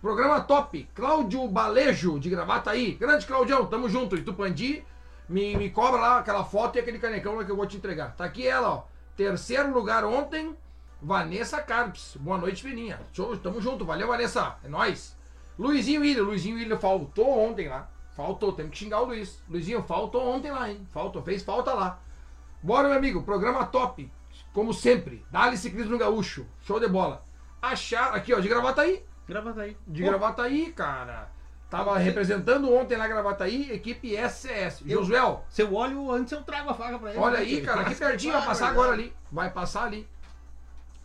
Programa top. Cláudio Balejo, de gravata aí. Grande Claudião, tamo junto. E Tupandi, me, me cobra lá aquela foto e aquele canecão lá que eu vou te entregar. Tá aqui ela, ó. Terceiro lugar ontem, Vanessa Carpes. Boa noite, Peninha. Show, tamo junto. Valeu, Vanessa. É nóis. Luizinho William. Luizinho William faltou ontem lá. Faltou, temos que xingar o Luiz. Luizinho, faltou ontem lá, hein? Faltou, fez falta lá. Bora, meu amigo, programa top. Como sempre. Dá-lhe ciclismo no gaúcho. Show de bola. Achar, aqui ó, de gravata aí. Gravata aí. De Pô, Gravataí, cara. Tava representando ontem na Gravataí, equipe SCS. Josuel, Se eu olho antes, eu trago a faca pra ele. olha aí, cara, aqui pertinho, vai passar agora ali. Vai passar ali.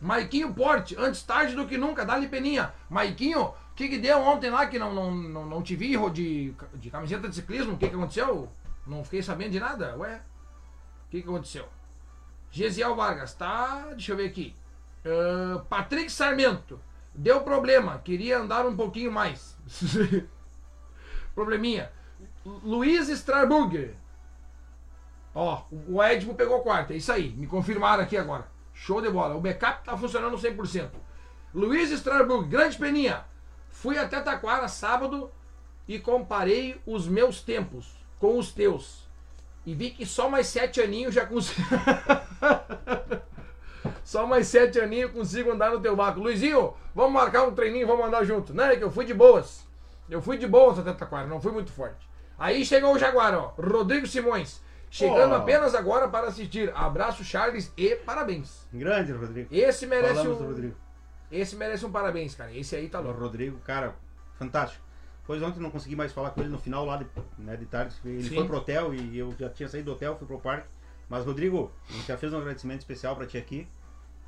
Maiquinho Porte, antes tarde do que nunca, dá-lhe peninha. Maiquinho, o que que deu ontem lá que não, não, não, não te vi de, de camiseta de ciclismo? O que que aconteceu? Não fiquei sabendo de nada? Ué? O que que aconteceu? Gesiel Vargas, tá? Deixa eu ver aqui. Ah, Patrick Sarmento. Deu problema, queria andar um pouquinho mais. Probleminha. Luiz Strasburger. Ó, o Edmo pegou quarto, é isso aí. Me confirmaram aqui agora. Show de bola. O backup tá funcionando 100%. Luiz Strasburger, grande peninha. Fui até Taquara sábado e comparei os meus tempos com os teus. E vi que só mais sete aninhos já consigo. Só mais sete aninhos eu consigo andar no teu barco. Luizinho, vamos marcar um treininho, vamos andar junto. Não, é que eu fui de boas. Eu fui de boas até Taquara, não fui muito forte. Aí chegou o Jaguar, ó. Rodrigo Simões. Chegando Oh. apenas agora para assistir. Abraço, Charles, e parabéns. Grande, Rodrigo. Esse merece Falamos um. Rodrigo. Esse merece um parabéns, cara. Esse aí tá O louco. Rodrigo, cara, fantástico. Pois ontem não consegui mais falar com ele no final lá de, né, de tarde. Ele Sim. foi pro hotel e eu já tinha saído do hotel, fui pro parque. Mas, Rodrigo, a gente já fez um agradecimento especial pra ti aqui.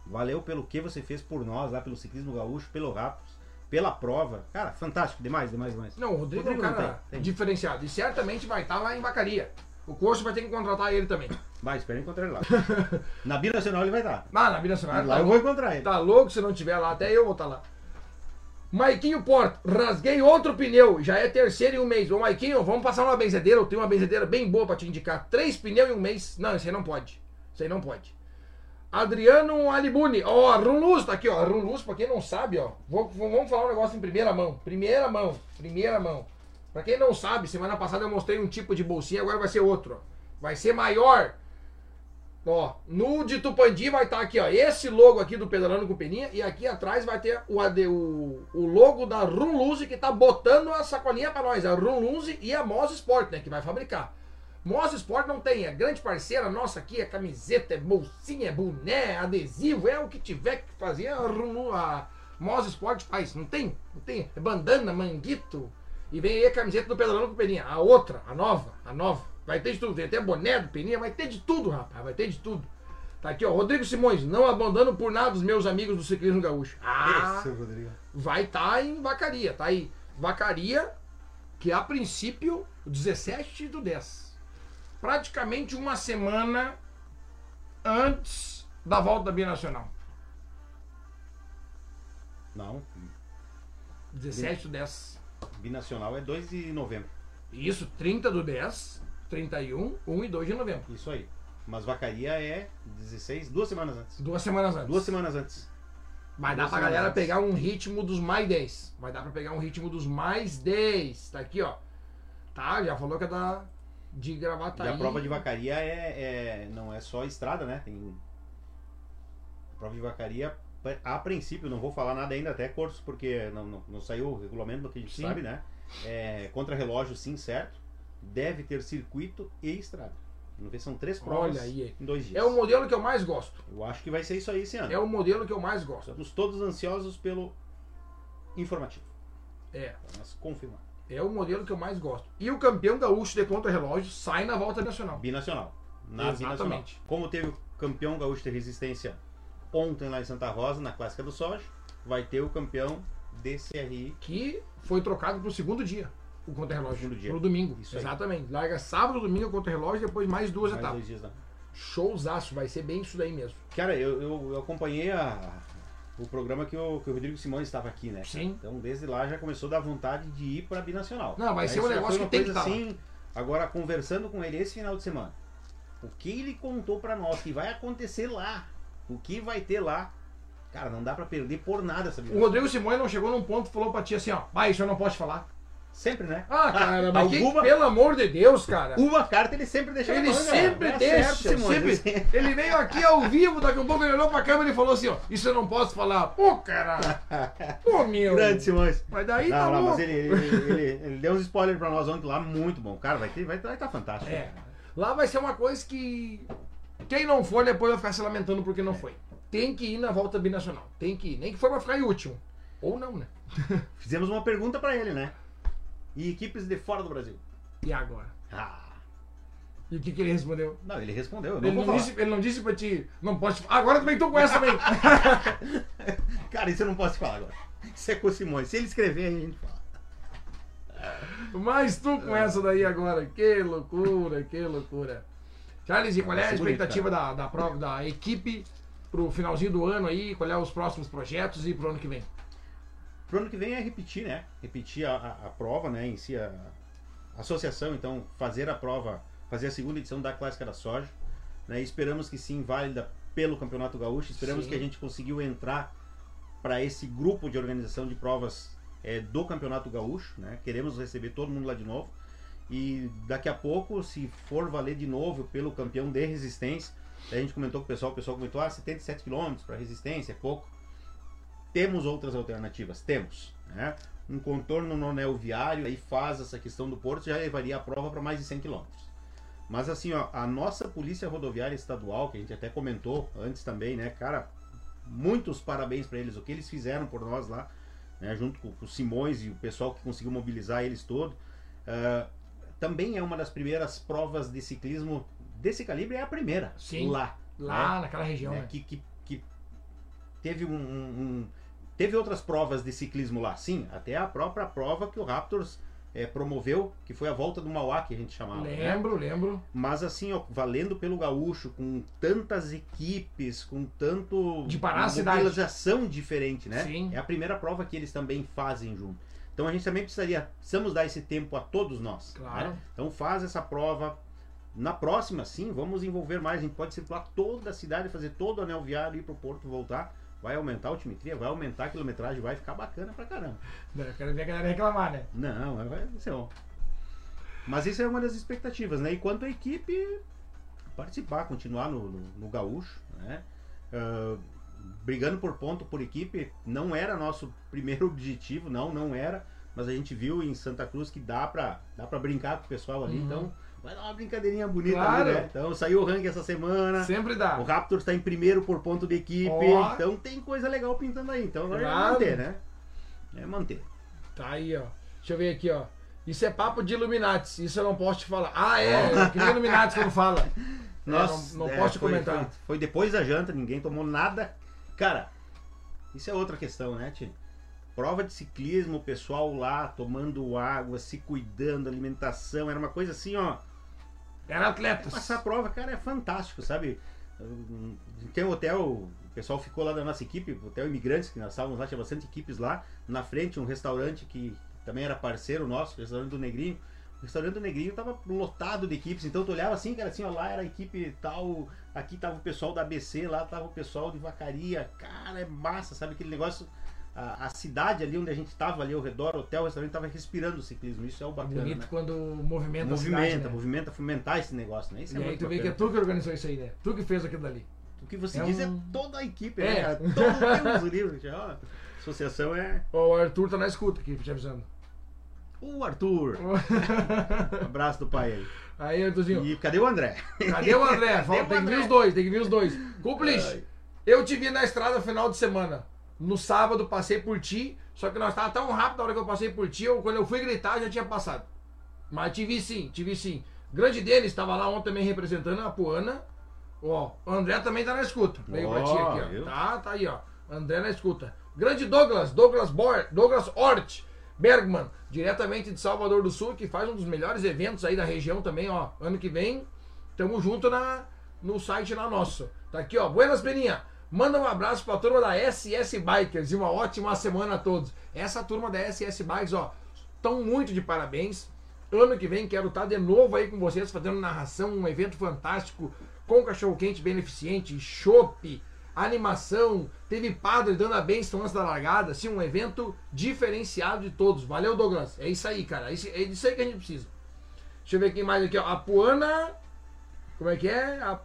Valeu pelo que você fez por nós lá, pelo ciclismo gaúcho, pelo Rapos, pela prova. Cara, fantástico, demais, demais, demais. Não, o Rodrigo, Rodrigo é um cara tem, tem. diferenciado. E certamente vai estar lá em Vacaria. O curso vai ter que contratar ele também. Vai, espera encontrar ele lá. Na Binacional ele vai estar. Ah, na Vila Nacional. Lá tá eu vou encontrar ele. Tá louco se não tiver lá, até eu vou estar lá. Maiquinho Porto, rasguei outro pneu, já é terceiro em um mês. Ô Maiquinho, vamos passar uma benzedeira, eu tenho uma benzedeira bem boa pra te indicar. Três pneus em um mês. Não, isso aí não pode. Isso aí não pode. Adriano Alibuni, ó, a Rum Luz tá aqui, ó. A Rum Luz, pra quem não sabe, ó. vou- vamos falar um negócio em primeira mão. Primeira mão, primeira mão. Pra quem não sabe, semana passada eu mostrei um tipo de bolsinha, agora vai ser outro, ó. Vai ser maior, Ó, no de Tupandi vai estar aqui, ó, esse logo aqui do Pedalando com Peninha e aqui atrás vai ter o, AD, o, o logo da Runluze que tá botando a sacolinha pra nós, a Runluze e a Moz Sport, né, que vai fabricar. Moz Sport não tem, é grande parceira nossa aqui, é camiseta, é bolsinha, é boné, é adesivo, é o que tiver que fazer, a, Moz Sport faz, não tem? Não tem, é bandana, manguito, e vem aí a camiseta do Pedalando com Peninha, a outra, a nova, a nova. Vai ter de tudo, tem até boné do Peninha, vai ter de tudo, rapaz, vai ter de tudo. Tá aqui, ó. Rodrigo Simões, não abandono por nada os meus amigos do ciclismo gaúcho. Ah, Esse, Rodrigo. vai estar em Vacaria, tá aí. Vacaria, que a princípio, 17 do 10. Praticamente uma semana antes da volta da Binacional. Não, 17 do 10. binacional é 2 de novembro. Isso, 30 do 10, 31, 1 e 2 de novembro. Isso aí. Mas vacaria é 16, duas semanas antes. Duas semanas antes. Duas semanas antes. Vai dar duas pra semanas galera antes. pegar um ritmo dos mais 10. Vai dar pra pegar um ritmo dos mais 10. Tá aqui, ó. Tá, já falou que é da de gravar e a prova de vacaria é, é- não é só estrada, né? Tem a prova de vacaria a princípio não vou falar nada ainda até curso porque não, não, não saiu o regulamento do que a gente Sim. sabe, né? É, contra relógio sim, certo? Deve ter circuito e estrada. Vamos ver, são três provas Olha aí. em dois dias. É o modelo que eu mais gosto. Eu acho que vai ser isso aí esse ano. É o modelo que eu mais gosto. Estamos todos ansiosos pelo informativo. É. Nós confirmar. É o modelo que eu mais gosto. E o campeão gaúcho de contra-relógio sai na volta nacional. Binacional. Na Exatamente. binacional. Como teve o campeão gaúcho de resistência ontem lá em Santa Rosa, na clássica do Soja, vai ter o campeão DCRI. Que foi trocado pro segundo dia. O contra-relógio. Segundo dia. Pro domingo. Isso aí. Exatamente. Larga sábado, domingo o contra-relógio, depois mais duas mais etapas. dois dias lá. Showzaço. Vai ser bem isso daí mesmo. Cara, eu, eu, eu acompanhei a- o programa que o, que o Rodrigo Simões estava aqui, né? Sim. Então, desde lá já começou a dar vontade de ir para binacional. Não, vai ser um negócio que tem que coisa tá assim. Agora, conversando com ele esse final de semana, o que ele contou para nós que vai acontecer lá, o que vai ter lá, cara, não dá para perder por nada essa O. Rodrigo Simões não chegou num ponto e falou pra ti assim, ó. Vai, isso eu não posso falar. Sempre, né? Ah, cara, mas que, alguma, pelo amor de Deus, cara. uma carta ele sempre deixa Ele manga, sempre né? deixa. Certo, Simões. sempre. Ele veio aqui ao vivo, daqui a pouco ele olhou pra câmera e falou assim, ó. Isso eu não posso falar. Pô, cara. Pô, meu. Grande Simões. Mas daí Não, tá não, mas ele, ele, ele, ele deu uns spoilers pra nós ontem lá, muito bom. Cara, vai ter, vai estar vai tá fantástico. É. Lá vai ser uma coisa que. Quem não for, depois vai ficar se lamentando porque não foi. Tem que ir na volta binacional. Tem que ir. Nem que for pra ficar em último. Ou não, né? Fizemos uma pergunta pra ele, né? E equipes de fora do Brasil? E agora? Ah, E o que, que ele respondeu? não, ele respondeu. eu Não Ele não, disse, ele não disse pra ti, não falar. Agora também tô com essa também. Cara, isso eu não posso te falar agora. Isso é com o Simões. Se ele escrever, a gente fala. Mas tu com essa daí agora, que loucura, que loucura. Charles, e qual é a bonito, expectativa da, da prova, da equipe pro finalzinho do ano aí? Qual é os próximos projetos e pro ano que vem? Pro ano que vem é repetir, né? Repetir a, a, a prova, né? Em si, a, a associação, então, fazer a prova, fazer a segunda edição da Clássica da Soja. Né? Esperamos que sim, válida pelo Campeonato Gaúcho. Esperamos Sim. que a gente conseguiu entrar para esse grupo de organização de provas é, do Campeonato Gaúcho. Né? Queremos receber todo mundo lá de novo. E daqui a pouco, se for valer de novo pelo campeão de resistência, a gente comentou com o pessoal, o pessoal comentou, ah, 77 km para resistência, é pouco. Temos outras alternativas, temos. Né? Um contorno no anel viário, aí faz essa questão do porto, já levaria a prova para mais de 100 km. Mas assim, ó, a nossa Polícia Rodoviária Estadual, que a gente até comentou antes também, né, cara, muitos parabéns para eles, o que eles fizeram por nós lá, né, junto com, com o Simões e o pessoal que conseguiu mobilizar eles todo. Ah, também é uma das primeiras provas de ciclismo desse calibre, é a primeira, Sim. lá. Lá né? naquela região, né, né? que, que, que teve um- um- teve outras provas de ciclismo lá, sim, até a própria prova que o Raptors eh, promoveu, que foi a volta do Mauá que a gente chamava. né? Lembro, lembro. Mas assim, ó, valendo pelo gaúcho, com tantas equipes, com tanto De parar a cidade. mobilização diferente, né? Sim. É a primeira prova que eles também fazem junto. Então a gente também precisaria, precisamos dar esse tempo a todos nós. Claro. né? Então faz essa prova. Na próxima, sim, vamos envolver mais. A gente pode circular toda a cidade, fazer todo o anel viário, ir pro porto, voltar. Vai aumentar a altimetria, vai aumentar a quilometragem, vai ficar bacana pra caramba. Eu quero ver a galera reclamar, né? Não, vai ser bom. Mas isso é uma das expectativas, né? E quanto à equipe, participar, continuar no, no, no gaúcho, né? Ah, brigando por ponto por equipe, não era nosso primeiro objetivo, não, não era. Mas a gente viu em Santa Cruz que dá pra, dá pra brincar com o pessoal ali, Uhum. então vai dar uma brincadeirinha bonita Claro. ali, né? Então saiu o ranking essa semana. Sempre dá. O Raptors está em primeiro por ponto de equipe, Ó. então tem coisa legal pintando aí. Então agora Claro. é manter, né? É manter. Tá aí, ó. Deixa eu ver aqui, ó. Isso é papo de Illuminati. Isso eu não posso te falar. Ah, é. Que nem Illuminati quando fala. Nós, não- não é, posso te foi- comentar. Foi, foi depois da janta, ninguém tomou nada. Cara, isso é outra questão, né, Tio? Prova de ciclismo, o pessoal lá tomando água, se cuidando, alimentação, era uma coisa assim, ó. Era atletas. Passar a prova, cara, é fantástico, sabe? Hum, Tem um hotel, o pessoal ficou lá da nossa equipe, Hotel Imigrantes, que nós estávamos lá, tinha bastante equipes lá. Na frente, um restaurante que também era parceiro nosso, restaurante do Negrinho. O restaurante do Negrinho tava lotado de equipes, então tu olhava assim, cara, assim, ó, lá era a equipe tal, aqui tava o pessoal da ABC, lá tava o pessoal de Vacaria. Cara, é massa, sabe? Aquele negócio. A, a cidade ali onde a gente tava, ali ao redor, o hotel, o restaurante, tava respirando o ciclismo. Isso é o bacana. Bonito né? quando movimenta a cidade, Movimenta, né? movimenta, fomentar esse negócio, né? Isso é E aí muito tu vê que é tu que organizou isso aí, né? Tu que fez aquilo dali. O que você É diz é um- toda a equipe, É. né? cara? Todos temos o livro. já, ó. Associação é o Arthur tá na escuta aqui, te avisando. o Arthur. Um abraço do pai aí. aí, Arthurzinho. E cadê o André? Cadê o André? Falta- o tem que vir André? os dois, tem que vir os dois. Cúmplice, eu te vi na estrada final de semana. No sábado passei por ti, só que nós tava tão rápido na hora que eu passei por ti, eu, quando eu fui gritar já tinha passado. Mas te vi sim, te vi sim. Grande deles estava lá ontem também representando a Puana. Ó, o André também tá na escuta. Veio pra ti aqui, ó. viu? Tá, tá aí, ó. André na escuta. Grande Douglas, Douglas Bor, Douglas Hort, Bergman, diretamente de Salvador do Sul, que faz um dos melhores eventos aí da região também, ó. Ano que vem, tamo junto na, no site lá nosso. Tá aqui, ó. Buenas Peninha. Manda um abraço pra turma da SS Bikers e uma ótima semana a todos. Essa turma da SS Bikes, ó, estão muito de parabéns. Ano que vem quero estar de novo aí com vocês fazendo narração, um evento fantástico com cachorro quente beneficente, chopp, animação, teve padre dando a bênção antes da largada, assim, um evento diferenciado de todos. Valeu, Douglas. É isso aí, cara. É isso, é aí que a gente precisa. Deixa eu ver quem mais aqui, ó. A Puana. Como é que é? A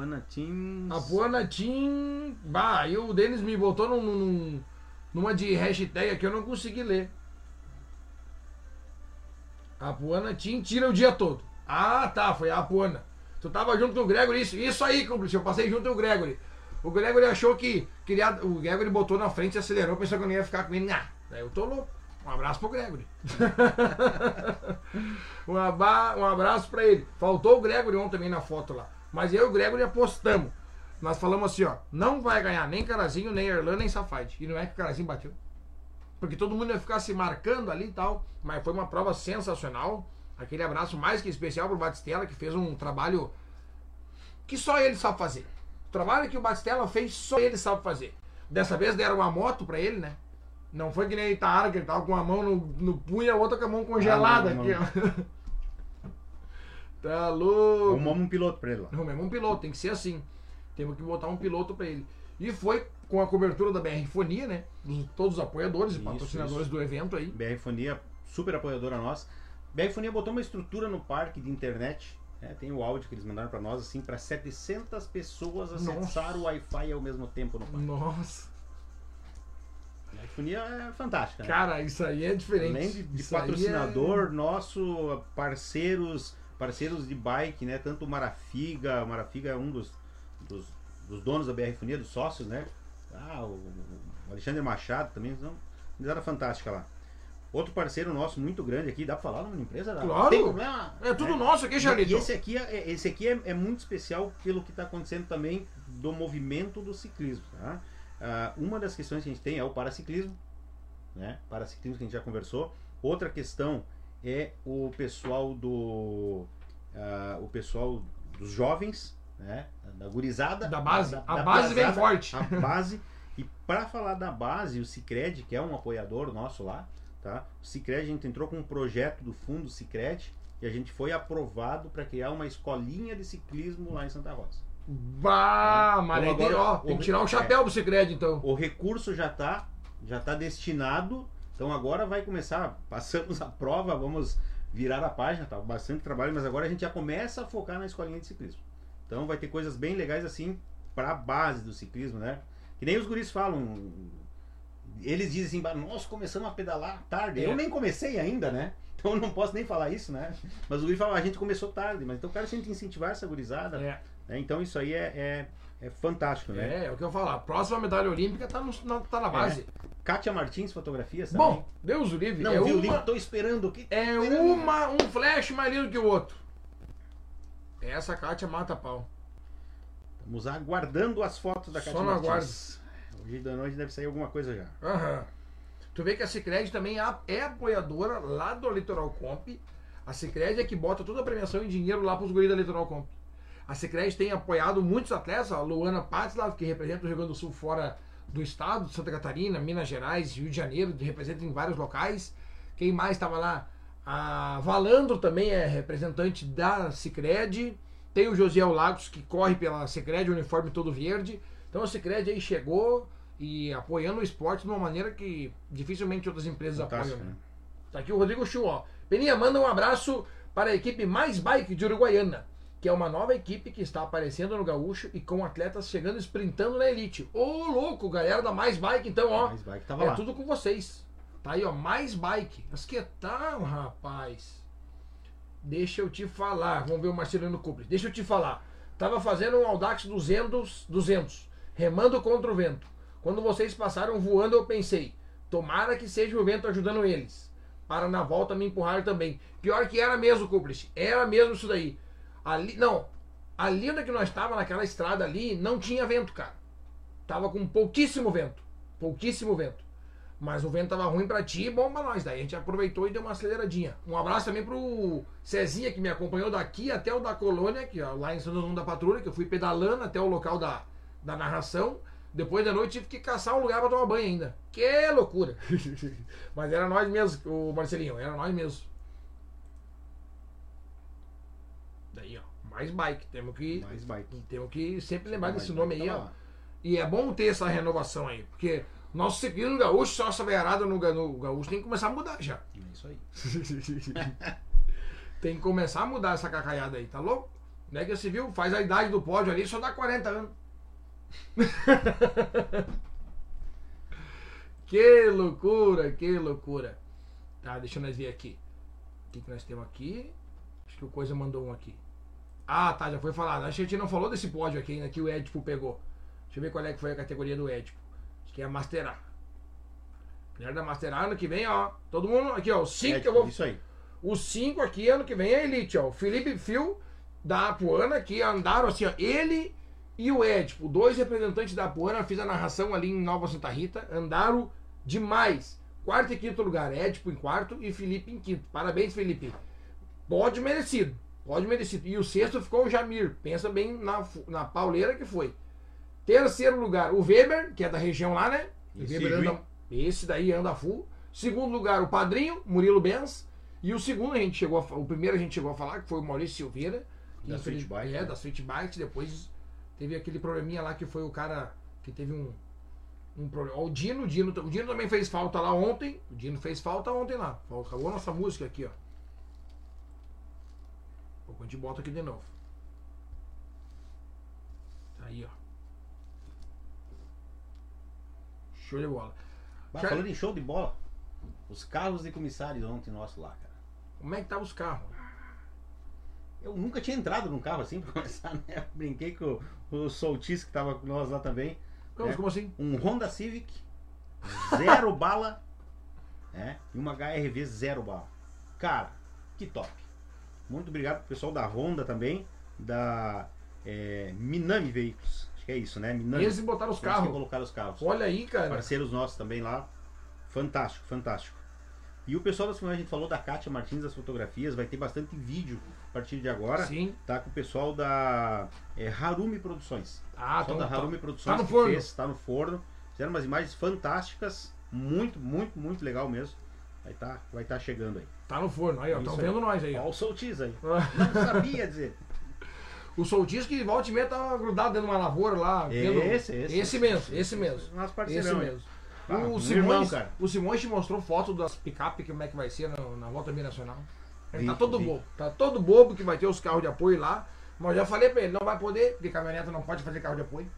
Anatim. A Puana Team. Bah, aí o Denis me botou num, num- numa de hashtag que eu não consegui ler. A Puana Team tira o dia todo. Ah, tá, foi a Apuana. Tu tava junto com o Gregory, isso, isso aí, cúmplice, eu passei junto com o Gregory. O Gregory achou que queria. O Gregory botou na frente acelerou, pensou que eu não ia ficar com ele. Ah, daí eu tô louco. Um abraço pro Gregory. um, um abraço pra ele. Faltou o Gregory ontem também na foto lá. Mas eu e o Gregory apostamos. Nós falamos assim, ó, não vai ganhar nem Carazinho, nem Erlan, nem Safade. E não é que o Carazinho bateu. Porque todo mundo ia ficar se marcando ali e tal. Mas foi uma prova sensacional. Aquele abraço mais que especial pro Batistella, que fez um trabalho que só ele sabe fazer. O trabalho que o Batistella fez, só ele sabe fazer. Dessa vez deram uma moto pra ele, né? Não foi que nem Itaara, que ele tava com a mão no, no punho e a outra com a mão congelada Ah, não, aqui, ó. tá louco. Arrumamos um piloto pra ele lá. Mesmo um piloto, tem que ser assim. Temos que botar um piloto pra ele. E foi com a cobertura da BR Fonia, né? Dos, todos os apoiadores e patrocinadores isso. do evento aí. BR Fonia, super apoiadora nossa. BR Fonia botou uma estrutura no parque de internet. né? Tem o áudio que eles mandaram pra nós, assim, pra 700 pessoas acessar Nossa. o Wi-Fi ao mesmo tempo no parque. Nossa. BR Fonia é fantástica, né? Cara, isso aí é diferente. Além de, de patrocinador nosso, parceiros, parceiros de bike, né? Tanto o Marafiga, o Marafiga é um dos, dos, dos donos da BR Fonia, dos sócios, né? Ah, o, o Alexandre Machado também, então, era fantástica lá. Outro parceiro nosso muito grande aqui, dá pra falar numa empresa? Claro. Tem problema. É, é tudo né? nosso aqui, E Charlito. esse aqui, é, esse aqui é, é muito especial pelo que está acontecendo também do movimento do ciclismo. Tá? Ah, uma das questões que a gente tem é o paraciclismo, né? Paraciclismo que a gente já conversou. Outra questão é o pessoal do ah, o pessoal dos jovens, né? Da gurizada, Da base. A base vem piazada, forte. A base. E para falar da base, o Cicred, que é um apoiador nosso lá, tá? O Cicred, a gente entrou com um projeto do fundo Cicred e a gente foi aprovado para criar uma escolinha de ciclismo lá em Santa Rosa. Bah, Então mas aí tem, agora, ó, o- tem que tirar o chapéu pro Cicred, então. O recurso já está já tá destinado, então agora vai começar, passamos a prova, vamos virar a página, tá bastante trabalho, mas agora a gente já começa a focar na escolinha de ciclismo. Então vai ter coisas bem legais assim para a base do ciclismo, né? Que nem os guris falam, eles dizem assim, "Bah, nós começamos a pedalar tarde. É. Eu nem comecei ainda, né? Então eu não posso nem falar isso, né? Mas o guri fala, a gente começou tarde, mas então cara, se a gente incentivar essa gurizada, É, né? então isso aí é, é, é fantástico, né? é, é o que eu falo. A próxima medalha olímpica tá, no, na, tá na base. Kátia Martins, fotografias também. Bom, Deus o livre. Não, é vi o uma, link, tô esperando aqui. é uma, um flash mais lindo que o outro. Essa Kátia mata pau. Estamos aguardando as fotos da Só Cátia no Martins. Hoje da noite deve sair alguma coisa já. Aham. Tu vê que a Cicred também é- é apoiadora lá do Litoral Comp. A Cicred é que bota toda a premiação em dinheiro lá pros guris da Litoral Comp. A Cicred tem apoiado muitos atletas, a Luana Patslav, que representa o Rio Grande do Sul fora do estado, Santa Catarina, Minas Gerais, Rio de Janeiro, representa em vários locais. Quem mais estava lá? A Valandro também é representante da Cicred. Tem o Josiel Lagos, que corre pela Cicred, uniforme todo verde. Então a Cicred aí chegou e apoiando o esporte de uma maneira que dificilmente outras empresas Fantástico, apoiam. né? né? Tá aqui o Rodrigo Chu, ó. Peninha, manda um abraço para a equipe Mais Bike de Uruguaiana, que é uma nova equipe que está aparecendo no Gaúcho e com atletas chegando sprintando na elite. Ô, louco, galera da Mais Bike, então, ó. Vai que tava É lá. tudo com vocês. Tá aí, ó, Mais Bike. Mas que tal, rapaz? Deixa eu te falar. Vamos ver o Marcelino Cupri. Deixa eu te falar. Tava fazendo um Audax 200, 200, remando contra o vento. Quando vocês passaram voando, eu pensei, tomara que seja o vento ajudando eles. Para na volta me empurrar também. Pior que era mesmo, Cúmplice. Era mesmo isso daí. Ali, não. Ali onde é que nós estávamos, naquela estrada ali, não tinha vento, cara. Tava com pouquíssimo vento. Pouquíssimo vento. Mas o vento tava ruim pra ti e bom pra nós. Daí a gente aproveitou e deu uma aceleradinha. Um abraço também pro Cezinha, que me acompanhou daqui até o da colônia, que ó, lá em São João da Patrulha, que eu fui pedalando até o local da, da narração. Depois da noite tive que caçar um lugar pra tomar banho ainda. Que loucura! Mas era nós mesmo, o Marcelinho, era nós mesmo. Daí, ó, mais bike. Temos que, Mais bike. temos que sempre lembrar Mais desse nome aí, tava ó. E é bom ter essa renovação aí, porque nosso ciclismo gaúcho, só essa veiarada no, no gaúcho tem que começar a mudar já. É isso aí. tem que começar a mudar essa cacaiada aí, tá louco? Não é que você viu? Faz a idade do pódio ali, só dá 40 anos. que loucura, que loucura. Tá, deixa nós ver aqui. O que, que nós temos aqui? Acho que o Coisa mandou um aqui. Ah, tá, já foi falado. Acho que a gente não falou desse pódio aqui ainda que o Edipo pegou. Deixa eu ver qual é que foi a categoria do Edipo. Acho que é a Master A. Galera da Master A, ano que vem, ó. Todo mundo aqui, ó. Os cinco É, que eu vou Isso aí. os cinco aqui, ano que vem, é Elite, ó. O Felipe Fio, da Apuana, que andaram assim, ó. Ele e o Edipo, dois representantes da Apuana, fiz a narração ali em Nova Santa Rita, andaram demais. Quarto e quinto lugar, Edipo em quarto e Felipe em quinto. Parabéns, Felipe. Pode merecido. Pode merecido. E o sexto ficou o Jamir. Pensa bem na, na pauleira que foi. Terceiro lugar, o Weber, que é da região lá, né? Esse anda, esse daí anda full. Segundo lugar, o Padrinho, Murilo Benz. E o segundo a gente chegou a, o primeiro a gente chegou a falar, que foi o Maurício Silveira. Da Sweet Bike, É, né? da Sweet Bike. Depois teve aquele probleminha lá que foi o cara que teve um, um problema. Ó, O Dino, o Dino, o Dino também fez falta lá ontem. O Dino fez falta ontem lá. Acabou a nossa música aqui, ó. A gente bota aqui de novo. Tá aí, ó. Show de bola. Bah, Já- falando em show de bola, os carros de comissário ontem nosso lá, cara. Como é que tá os carros? Eu nunca tinha entrado num carro assim pra começar, né? Brinquei com o, o Soltis que tava com nós lá também. Como, É. como assim? Um Honda Civic, zero bala, né? E uma HRV zero bala. Cara, que top. Muito obrigado pro pessoal da Honda também, da é, Minami Veículos. Acho que é isso, né? Minami. Eles botaram os Eles carros. colocaram os carros. Olha aí, cara. Parceiros nossos também lá. Fantástico, fantástico. E o pessoal das a gente falou da Kátia Martins das fotografias, vai ter bastante vídeo a partir de agora. Sim. Tá com o pessoal da é, Harumi Produções. Ah, então, da Harumi tá, Produções tá no forno. fez, tá no forno. Fizeram umas imagens fantásticas, muito, muito, muito legal mesmo. Vai tá, vai tá chegando aí. tá no forno. Aí, ó. Estão vendo nós aí, Ó ó. o Soltis aí. Não sabia dizer. O Soltis que volta e meia tava grudado dentro de uma lavoura lá. Esse, esse. Esse mesmo, esse mesmo. Nosso Esse parceirão. aí. mesmo. Ah, o, Simões, irmão, cara. o Simões te mostrou foto das picape, como é que vai ser na, na volta binacional. Ele tá todo vi. bobo. Tá todo bobo que vai ter os carros de apoio lá. Mas eu já falei pra ele, não vai poder, porque caminhoneta não pode fazer carro de apoio.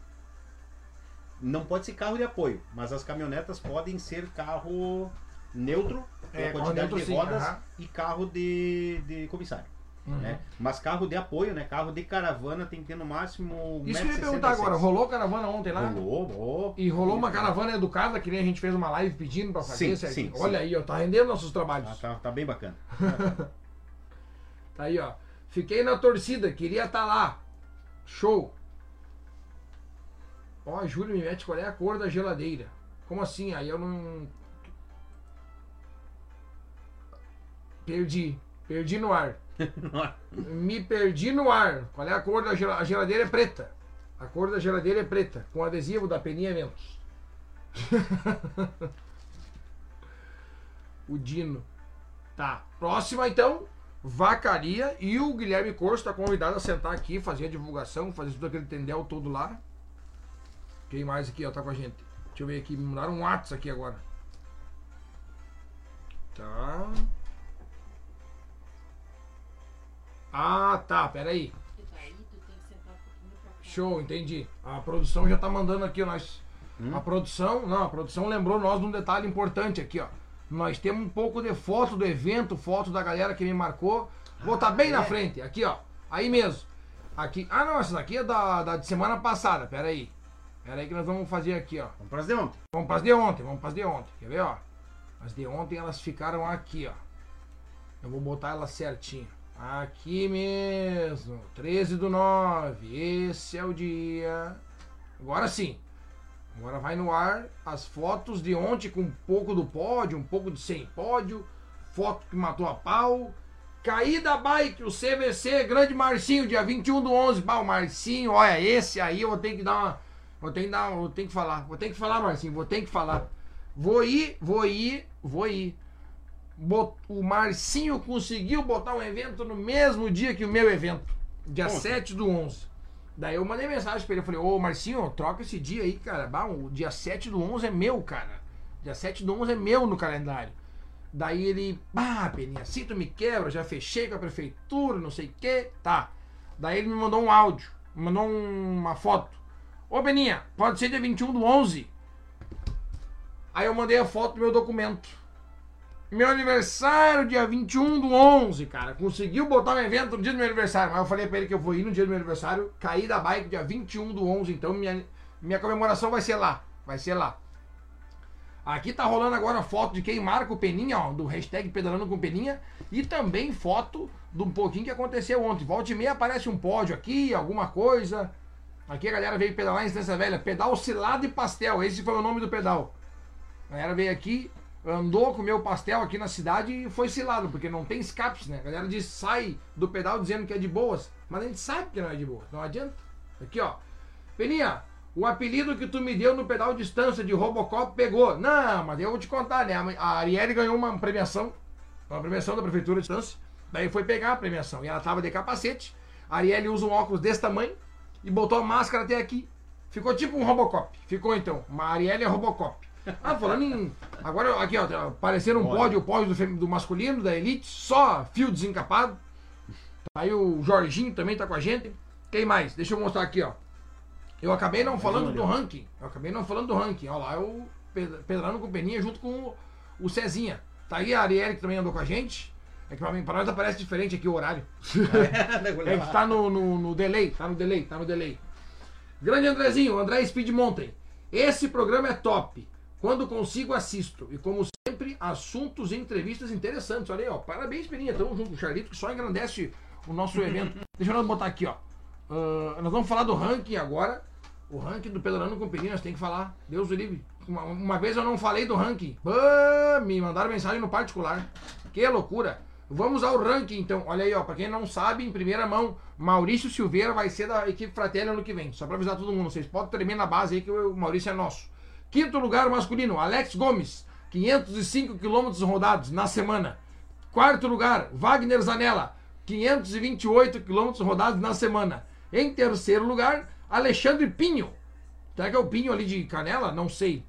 Não pode ser carro de apoio, mas as caminhonetas podem ser carro neutro, É, pela carro quantidade neutro de sim, rodas, aham. e carro de, de comissário. Uhum. Né? Mas carro de apoio, né? Carro de caravana tem que ter no máximo. Isso que eu ia perguntar agora, rolou caravana ontem lá? Rolou, rolou. E rolou uma caravana educada, que nem a gente fez uma live pedindo pra fazer Sim, sim, Olha sim. aí, ó, tá rendendo nossos trabalhos. Ah, tá, tá bem bacana. Tá aí, ó. Fiquei na torcida, queria estar lá. Show. Ó, a Júlia me mete qual é a cor da geladeira. Como assim? Aí eu não. Perdi. Perdi no ar. Me perdi no ar. Qual é a cor da geladeira? A geladeira é preta. A cor da geladeira é preta, com adesivo da Peninha Eventos. o Dino. Tá. Próxima então, Vacaria. E o Guilherme Corso está convidado a sentar aqui, fazer a divulgação, fazer tudo aquele tendel todo lá. Quem mais aqui, ó, tá com a gente? Deixa eu ver aqui, me mandaram um WhatsApp aqui agora. Tá. Ah, tá, peraí. Show, entendi. A produção já tá mandando aqui, nós. Hum? A produção, não, a produção lembrou nós de um detalhe importante aqui, ó. Nós temos um pouco de foto do evento, foto da galera que me marcou. Vou estar bem é? na frente, aqui, ó. Aí mesmo. Aqui. Ah, não, essa daqui é da, da de semana passada, peraí. Peraí que nós vamos fazer aqui, ó. Vamos para as de ontem. Vamos para as de ontem, vamos para as de ontem. Quer ver, ó? As de ontem elas ficaram aqui, ó. Eu vou botar elas certinho. Aqui mesmo, 13 do 9. Esse é o dia. Agora sim. Agora vai no ar as fotos de ontem com um pouco do pódio, um pouco de sem pódio, foto que matou a pau. Caída bike, o CVC, grande Marcinho, dia 21 do 11. Bah, o Marcinho, olha, esse aí eu vou ter que dar uma. Vou ter que dar, vou ter que falar, vou ter que falar, Marcinho, vou ter que falar. Vou ir, vou ir, vou ir. O Marcinho conseguiu botar um evento no mesmo dia que o meu evento, dia Ontem. 7 do 11. Daí eu mandei mensagem pra ele, eu falei, ô Marcinho, troca esse dia aí, cara. Bah, o dia 7 do 11 é meu, cara. Dia 7 do 11 é meu no calendário. Daí ele, ah, Peninha, assim tu me quebra, já fechei com a prefeitura, não sei o que, tá. Daí ele me mandou um áudio, me mandou um- uma foto. Ô Peninha, pode ser dia 21 do 11? Aí eu mandei a foto do meu documento. Meu aniversário, dia 21 do 11, cara. Conseguiu botar um evento no dia do meu aniversário. Mas eu falei pra ele que eu vou ir no dia do meu aniversário. Caí da bike dia 21 do 11. Então minha, minha comemoração vai ser lá. Vai ser lá. Aqui tá rolando agora foto de quem marca o Peninha, ó. Do hashtag Pedalando com Peninha. E também foto de um pouquinho que aconteceu ontem. Volta e meia aparece um pódio aqui, alguma coisa. Aqui a galera veio pedalar em Estância Velha. Pedal Cilado e Pastel. Esse foi o nome do pedal. A galera veio aqui, andou, comeu pastel aqui na cidade e foi cilado, porque não tem escapes, né? A galera diz, sai do pedal dizendo que é de boas, mas a gente sabe que não é de boas, não adianta. Aqui, ó. Peninha, o apelido que tu me deu no pedal distância de Robocop pegou. Não, mas eu vou te contar, né? A Arielle ganhou uma premiação, uma premiação da Prefeitura de Distância, daí foi pegar a premiação e ela tava de capacete. A Arielle usa um óculos desse tamanho e botou a máscara até aqui. Ficou tipo um Robocop. Ficou então. Uma Arielle é Robocop. Ah, falando em. Agora, aqui, ó, apareceram um pódio, o pódio do, fem- do masculino, da Elite, só fio desencapado. Aí o Jorginho também tá com a gente. Quem mais? Deixa eu mostrar aqui, ó. Eu acabei não falando do ranking. Eu acabei não falando do ranking. Olha lá, eu ped- pedrando com o Peninha junto com o, Cezinha. Tá aí a Arielle que também andou com a gente. É que pra, mim, pra nós aparece diferente aqui o horário. É que tá no, no, no delay, tá no delay, tá no delay. Grande Andrezinho, André Speed Mountain. Esse programa é top. Quando consigo, assisto. E como sempre, assuntos e entrevistas interessantes. Olha aí, ó. Parabéns, Peninha. Tamo junto com o Charlito, que só engrandece o nosso evento. Deixa eu botar aqui, ó. Ah, nós vamos falar do ranking agora. O ranking do Pedalando com Peninha, nós tem que falar. Deus o livre. Uma, uma vez eu não falei do ranking. Bah, me mandaram mensagem no particular. Que loucura. Vamos ao ranking, então. Olha aí, ó. Pra quem não sabe, em primeira mão, Maurício Silveira vai ser da equipe Fratelli ano que vem. Só pra avisar todo mundo. Vocês podem tremer na base aí que o Maurício é nosso. Quinto lugar masculino, Alex Gomes. 505 quilômetros rodados na semana. Quarto lugar, Wagner Zanella. 528 quilômetros rodados na semana. Em terceiro lugar, Alexandre Pinho. Será que é o Pinho ali de Canela? Não sei.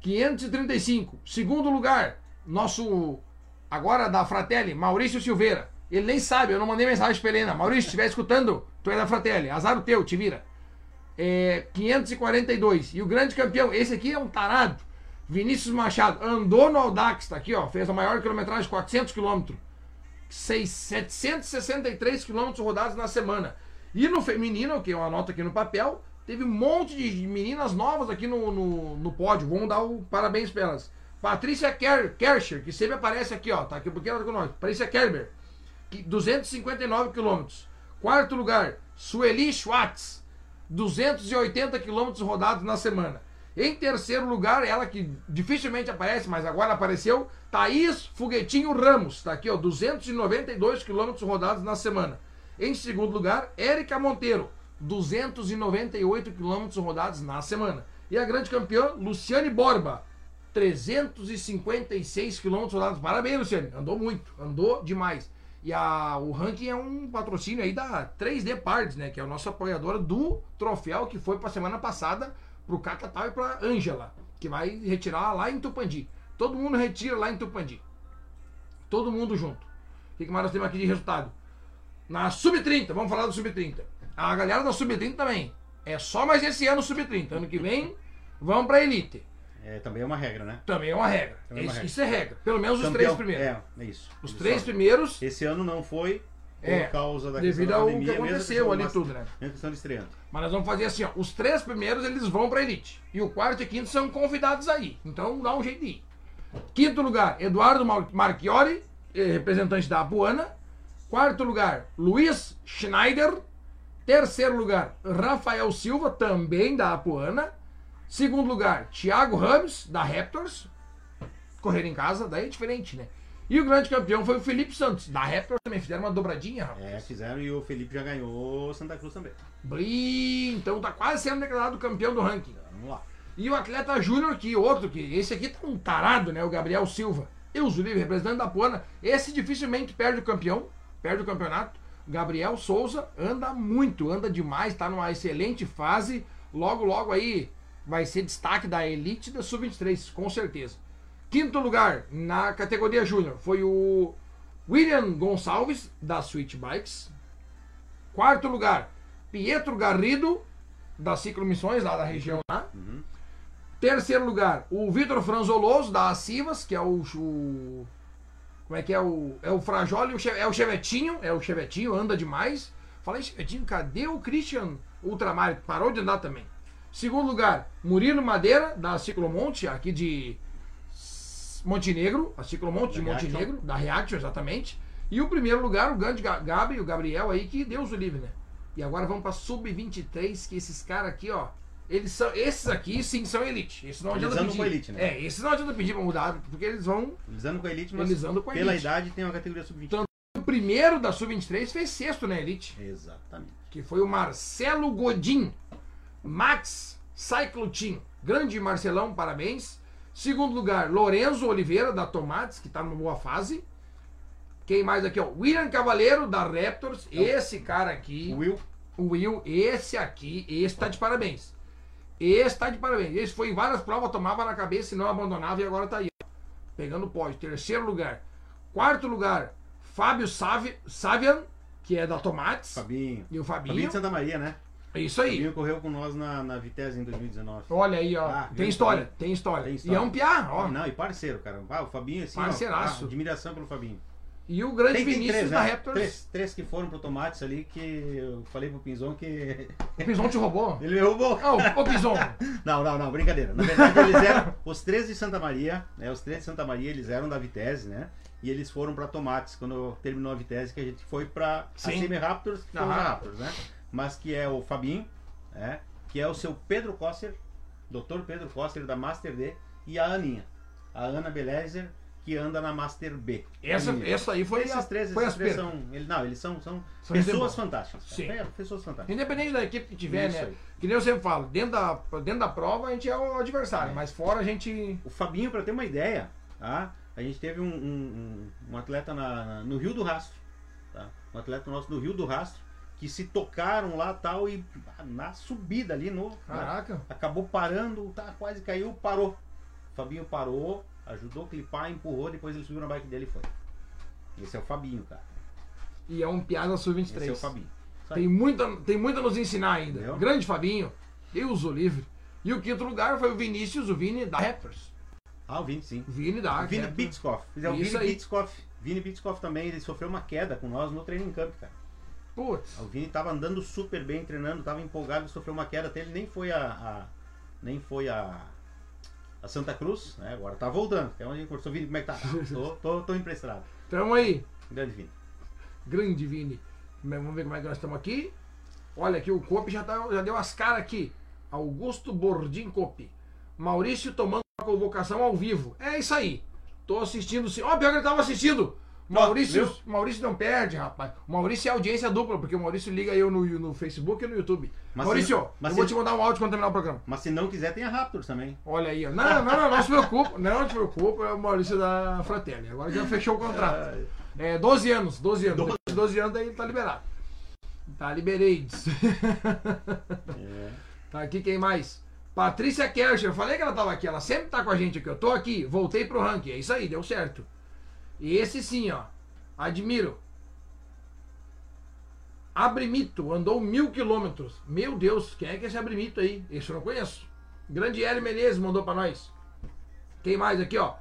535. Segundo lugar, nosso agora da Fratelli, Maurício Silveira. Ele nem sabe, eu não mandei mensagem pra ele. Maurício, se estiver escutando, tu é da Fratelli. Azar o teu, te vira. É, 542. E o grande campeão, esse aqui é um tarado. Vinícius Machado andou no Audax, tá aqui, ó. Fez a maior quilometragem, 400 quilômetros. 6, 763 quilômetros rodados na semana. E no feminino, que eu anoto aqui no papel, teve um monte de meninas novas aqui no, no, no pódio. Vamos dar o parabéns pra elas. Patrícia Ker, que sempre aparece aqui, ó. Tá aqui porque ela tá com nós. Patrícia Kerber. 259 quilômetros. Quarto lugar, Sueli Schwartz, 280 quilômetros rodados na semana. Em terceiro lugar, ela que dificilmente aparece, mas agora apareceu, Thaís Foguetinho Ramos. Está aqui, ó, 292 quilômetros rodados na semana. Em segundo lugar, Érica Monteiro, 298 quilômetros rodados na semana. E a grande campeã, Luciane Borba, 356 quilômetros rodados. Parabéns, Luciane. Andou muito, andou demais. E a, o ranking é um patrocínio aí da 3D Parts, né? Que é a nossa apoiadora do troféu que foi para semana passada pro Cacatau e pra Ângela, que vai retirar lá em Tupandi. Todo mundo retira lá em Tupandi. Todo mundo junto. O que mais nós temos aqui de resultado? Na Sub-30, vamos falar do Sub-30. A galera da Sub-30 também. É só mais esse ano Sub-30. Ano que vem, vamos pra Elite. É, também é uma regra, né? Também é uma regra. É uma isso, regra. isso é regra. Pelo menos os Campeão- três primeiros. É, é isso. Os Ele três só- primeiros, Esse ano não foi por É, causa da devido ao que pandemia, mesmo aconteceu ali tudo, né? questão de estreante. Mas nós vamos fazer assim, ó. Os três primeiros eles vão pra Elite. E o quarto e quinto são convidados aí. Então dá um jeito de ir. Quinto lugar, Eduardo Mar- Marchiori, eh, representante da Apuana. Quarto lugar, Luiz Schneider. Terceiro lugar, Rafael Silva, também da Apuana. Segundo lugar, Thiago Ramos, da Raptors. Correr em casa, daí é diferente, né? E o grande campeão foi o Felipe Santos, da Raptors também. Fizeram uma dobradinha, rapaz. É, fizeram e o Felipe já ganhou Santa Cruz também. Blim, então tá quase sendo declarado campeão do ranking. Vamos lá. E o atleta júnior, que outro, que esse aqui tá um tarado, né? O Gabriel Silva. Deus o livre, representante da Puana. Esse dificilmente perde o campeão, perde o campeonato. Gabriel Souza anda muito, anda demais, tá numa excelente fase. Logo, logo aí vai ser destaque da elite da Sub-23, com certeza. Quinto lugar na categoria júnior foi o William Gonçalves, da Sweet Bikes. Quarto lugar, Pietro Garrido, da Ciclo Missões, lá da região lá. Terceiro lugar, o Vitor Franzoloso, da Acivas, que é o, o- Como é que é o. É o Frajoli, é o Chevetinho, é o Chevetinho, anda demais. Falei, Chevetinho, cadê o Christian Ultramar? Parou de andar também. Segundo lugar, Murilo Madeira, da Ciclomonte, aqui de Montenegro, a Ciclomonte de Da Reaction. Montenegro, da Reaction, exatamente. E o primeiro lugar, o grande Ga- Gabi, o Gabriel aí, que Deus o livre, né? E agora vamos pra Sub-23, que esses caras aqui, ó. Eles são, esses aqui sim são elite. Esses não adianta pedir. com elite, né? É, esses não adianta pedir pra mudar, porque eles vão. Eles andam com a Elite, mas Eles andam com a pela Elite. idade tem uma categoria sub-20. Então- O primeiro da Sub-23 fez sexto na elite, Exatamente. que foi o Marcelo Godin. Max Cyclo Team. Grande Marcelão, parabéns. Segundo lugar, Lorenzo Oliveira, da Tomates, que tá numa boa fase. Quem mais aqui, ó? William Cavaleiro, da Raptors. Esse cara aqui. Will, Will, esse aqui, esse tá de parabéns. Esse tá de parabéns. Esse foi em várias provas, tomava na cabeça e não abandonava e agora tá aí. Pegando pódio. Terceiro lugar. Quarto lugar, Fábio Savi- Savian, que é da Tomates. Fabinho. E o Fabinho. Fabinho de Santa Maria, né? É isso aí. Fabinho correu com nós na, na Vitesse em 2019. Olha aí, ó. Ah, tem história, tem história. Tem E história. é um piá, ó. Não, e parceiro, cara. Ah, o Fabinho, assim, ó, Parceiraço. ah, admiração pelo Fabinho. E o grande Tem, Vinícius três, da né? Raptors. Três, três que foram pro Tomates ali que eu falei pro Pinzon que O Pison te roubou? ele me roubou. Ah, o Pison. Não, não, não, brincadeira. Na verdade, eles eram os três de Santa Maria, né? Os três de Santa Maria, eles eram da Vitesse, né? E eles foram pra Tomates quando terminou a Vitesse, que a gente foi pra a. Semi Raptors, que os Raptors, né? Mas que é o Fabinho, né? Que é o seu Pedro Coster, Dr. Pedro Coster da Master D, e a Aninha, a Ana Belezer, que anda na Master B. Essa, Aninha. essa aí foi, a, esses três, foi esses as três são, ele, não, eles são, são, São pessoas fantásticas. Sim. É, pessoas fantásticas. Independente da equipe que tiver, Isso né? aí. Que nem eu sempre falo, dentro da, dentro da prova a gente é o adversário, É. mas fora a gente. O Fabinho, para ter uma ideia, tá? a gente teve um, um- um- um atleta na- na- no Rio do Rastro. Tá? Um atleta nosso do Rio do Rastro, que se tocaram lá tal, e ah, na subida ali, no, na- Caraca. acabou parando, tá, quase caiu, parou. O Fabinho parou, ajudou a clipar, empurrou, depois ele subiu na bike dele e foi. Esse é o Fabinho, cara. E é um piada sub-23. Esse é o Fabinho. Aí. Tem muita, tem muito a nos ensinar ainda. Entendeu? Grande Fabinho, Deus o livre. E o quinto lugar foi o Vinícius, o Vini da Raptors. Ah, o Vini sim. Vini da O Vini. Bitskoff. É o Vini. Bitskoff. Vini Bitskoff também, ele sofreu uma queda com nós no training camp, cara. Putz. O Vini tava andando super bem, treinando, tava empolgado, sofreu uma queda até ele nem foi a, a- nem foi a, a Santa Cruz, né? Agora tá voltando. Até onde conversou, Vini, como é que tá? Tô, tô, tô impressionado. Tamo aí. Grande Vini. Grande Vini. Vamos ver como é que nós estamos aqui. Olha aqui, o Cope já, tá, já deu as caras aqui. Augusto Bordim Cope. Maurício tomando a convocação ao vivo. É isso aí. Tô assistindo sim. Ó, pior que ele tava assistindo. Maurício, viu? Maurício não perde, rapaz. O Maurício é audiência dupla, porque o Maurício liga eu no, no Facebook e no YouTube. Mas Maurício, mas eu vou te mandar um áudio quando terminar o programa. Mas se não quiser, tem a Raptors também. Olha aí, ó. Não, não, não, não se preocupa. Não se preocupa, é o Maurício da Fratelli. Agora já fechou o contrato. É 12 anos, 12 anos. Depois de 12 anos daí ele tá liberado. Tá liberades. É. Tá aqui quem mais? Patrícia Kercher, eu falei que ela tava aqui, ela sempre tá com a gente aqui. Eu tô aqui, voltei pro ranking. É isso aí, deu certo. Esse sim, ó. Admiro. Abrimito, andou mil quilômetros. Meu Deus, quem é que é esse Abrimito aí? Esse eu não conheço. Grande Hélio Menezes mandou pra nós. Quem mais aqui, ó?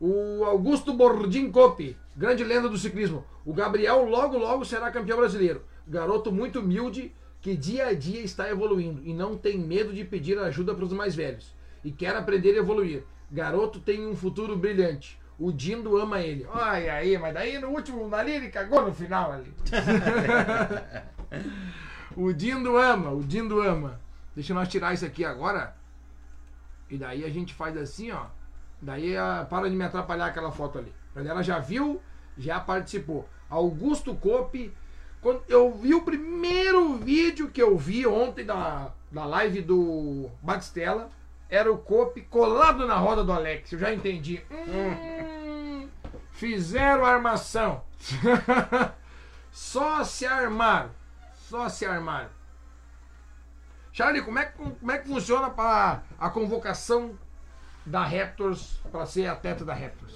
O Augusto Bordim Cope, grande lenda do ciclismo. O Gabriel logo, logo será campeão brasileiro. Garoto muito humilde que dia a dia está evoluindo e não tem medo de pedir ajuda para os mais velhos. E quer aprender a evoluir. Garoto tem um futuro brilhante. O Dindo ama ele. Olha aí, mas daí no último, ali ele cagou no final ali. o Dindo ama, o Dindo ama. Deixa nós tirar isso aqui agora. E daí a gente faz assim, ó. Daí ah, para de me atrapalhar aquela foto ali. Ela já viu, já participou. Augusto Cope. Quando eu vi o primeiro vídeo que eu vi ontem da, da live do Batistella, era o Cope colado na roda do Alex. Eu já entendi. Hum, fizeram armação. Só se armaram. Só se armaram. Charlie, como é, que- como é que funciona para a convocação da Raptors para ser atleta da Raptors?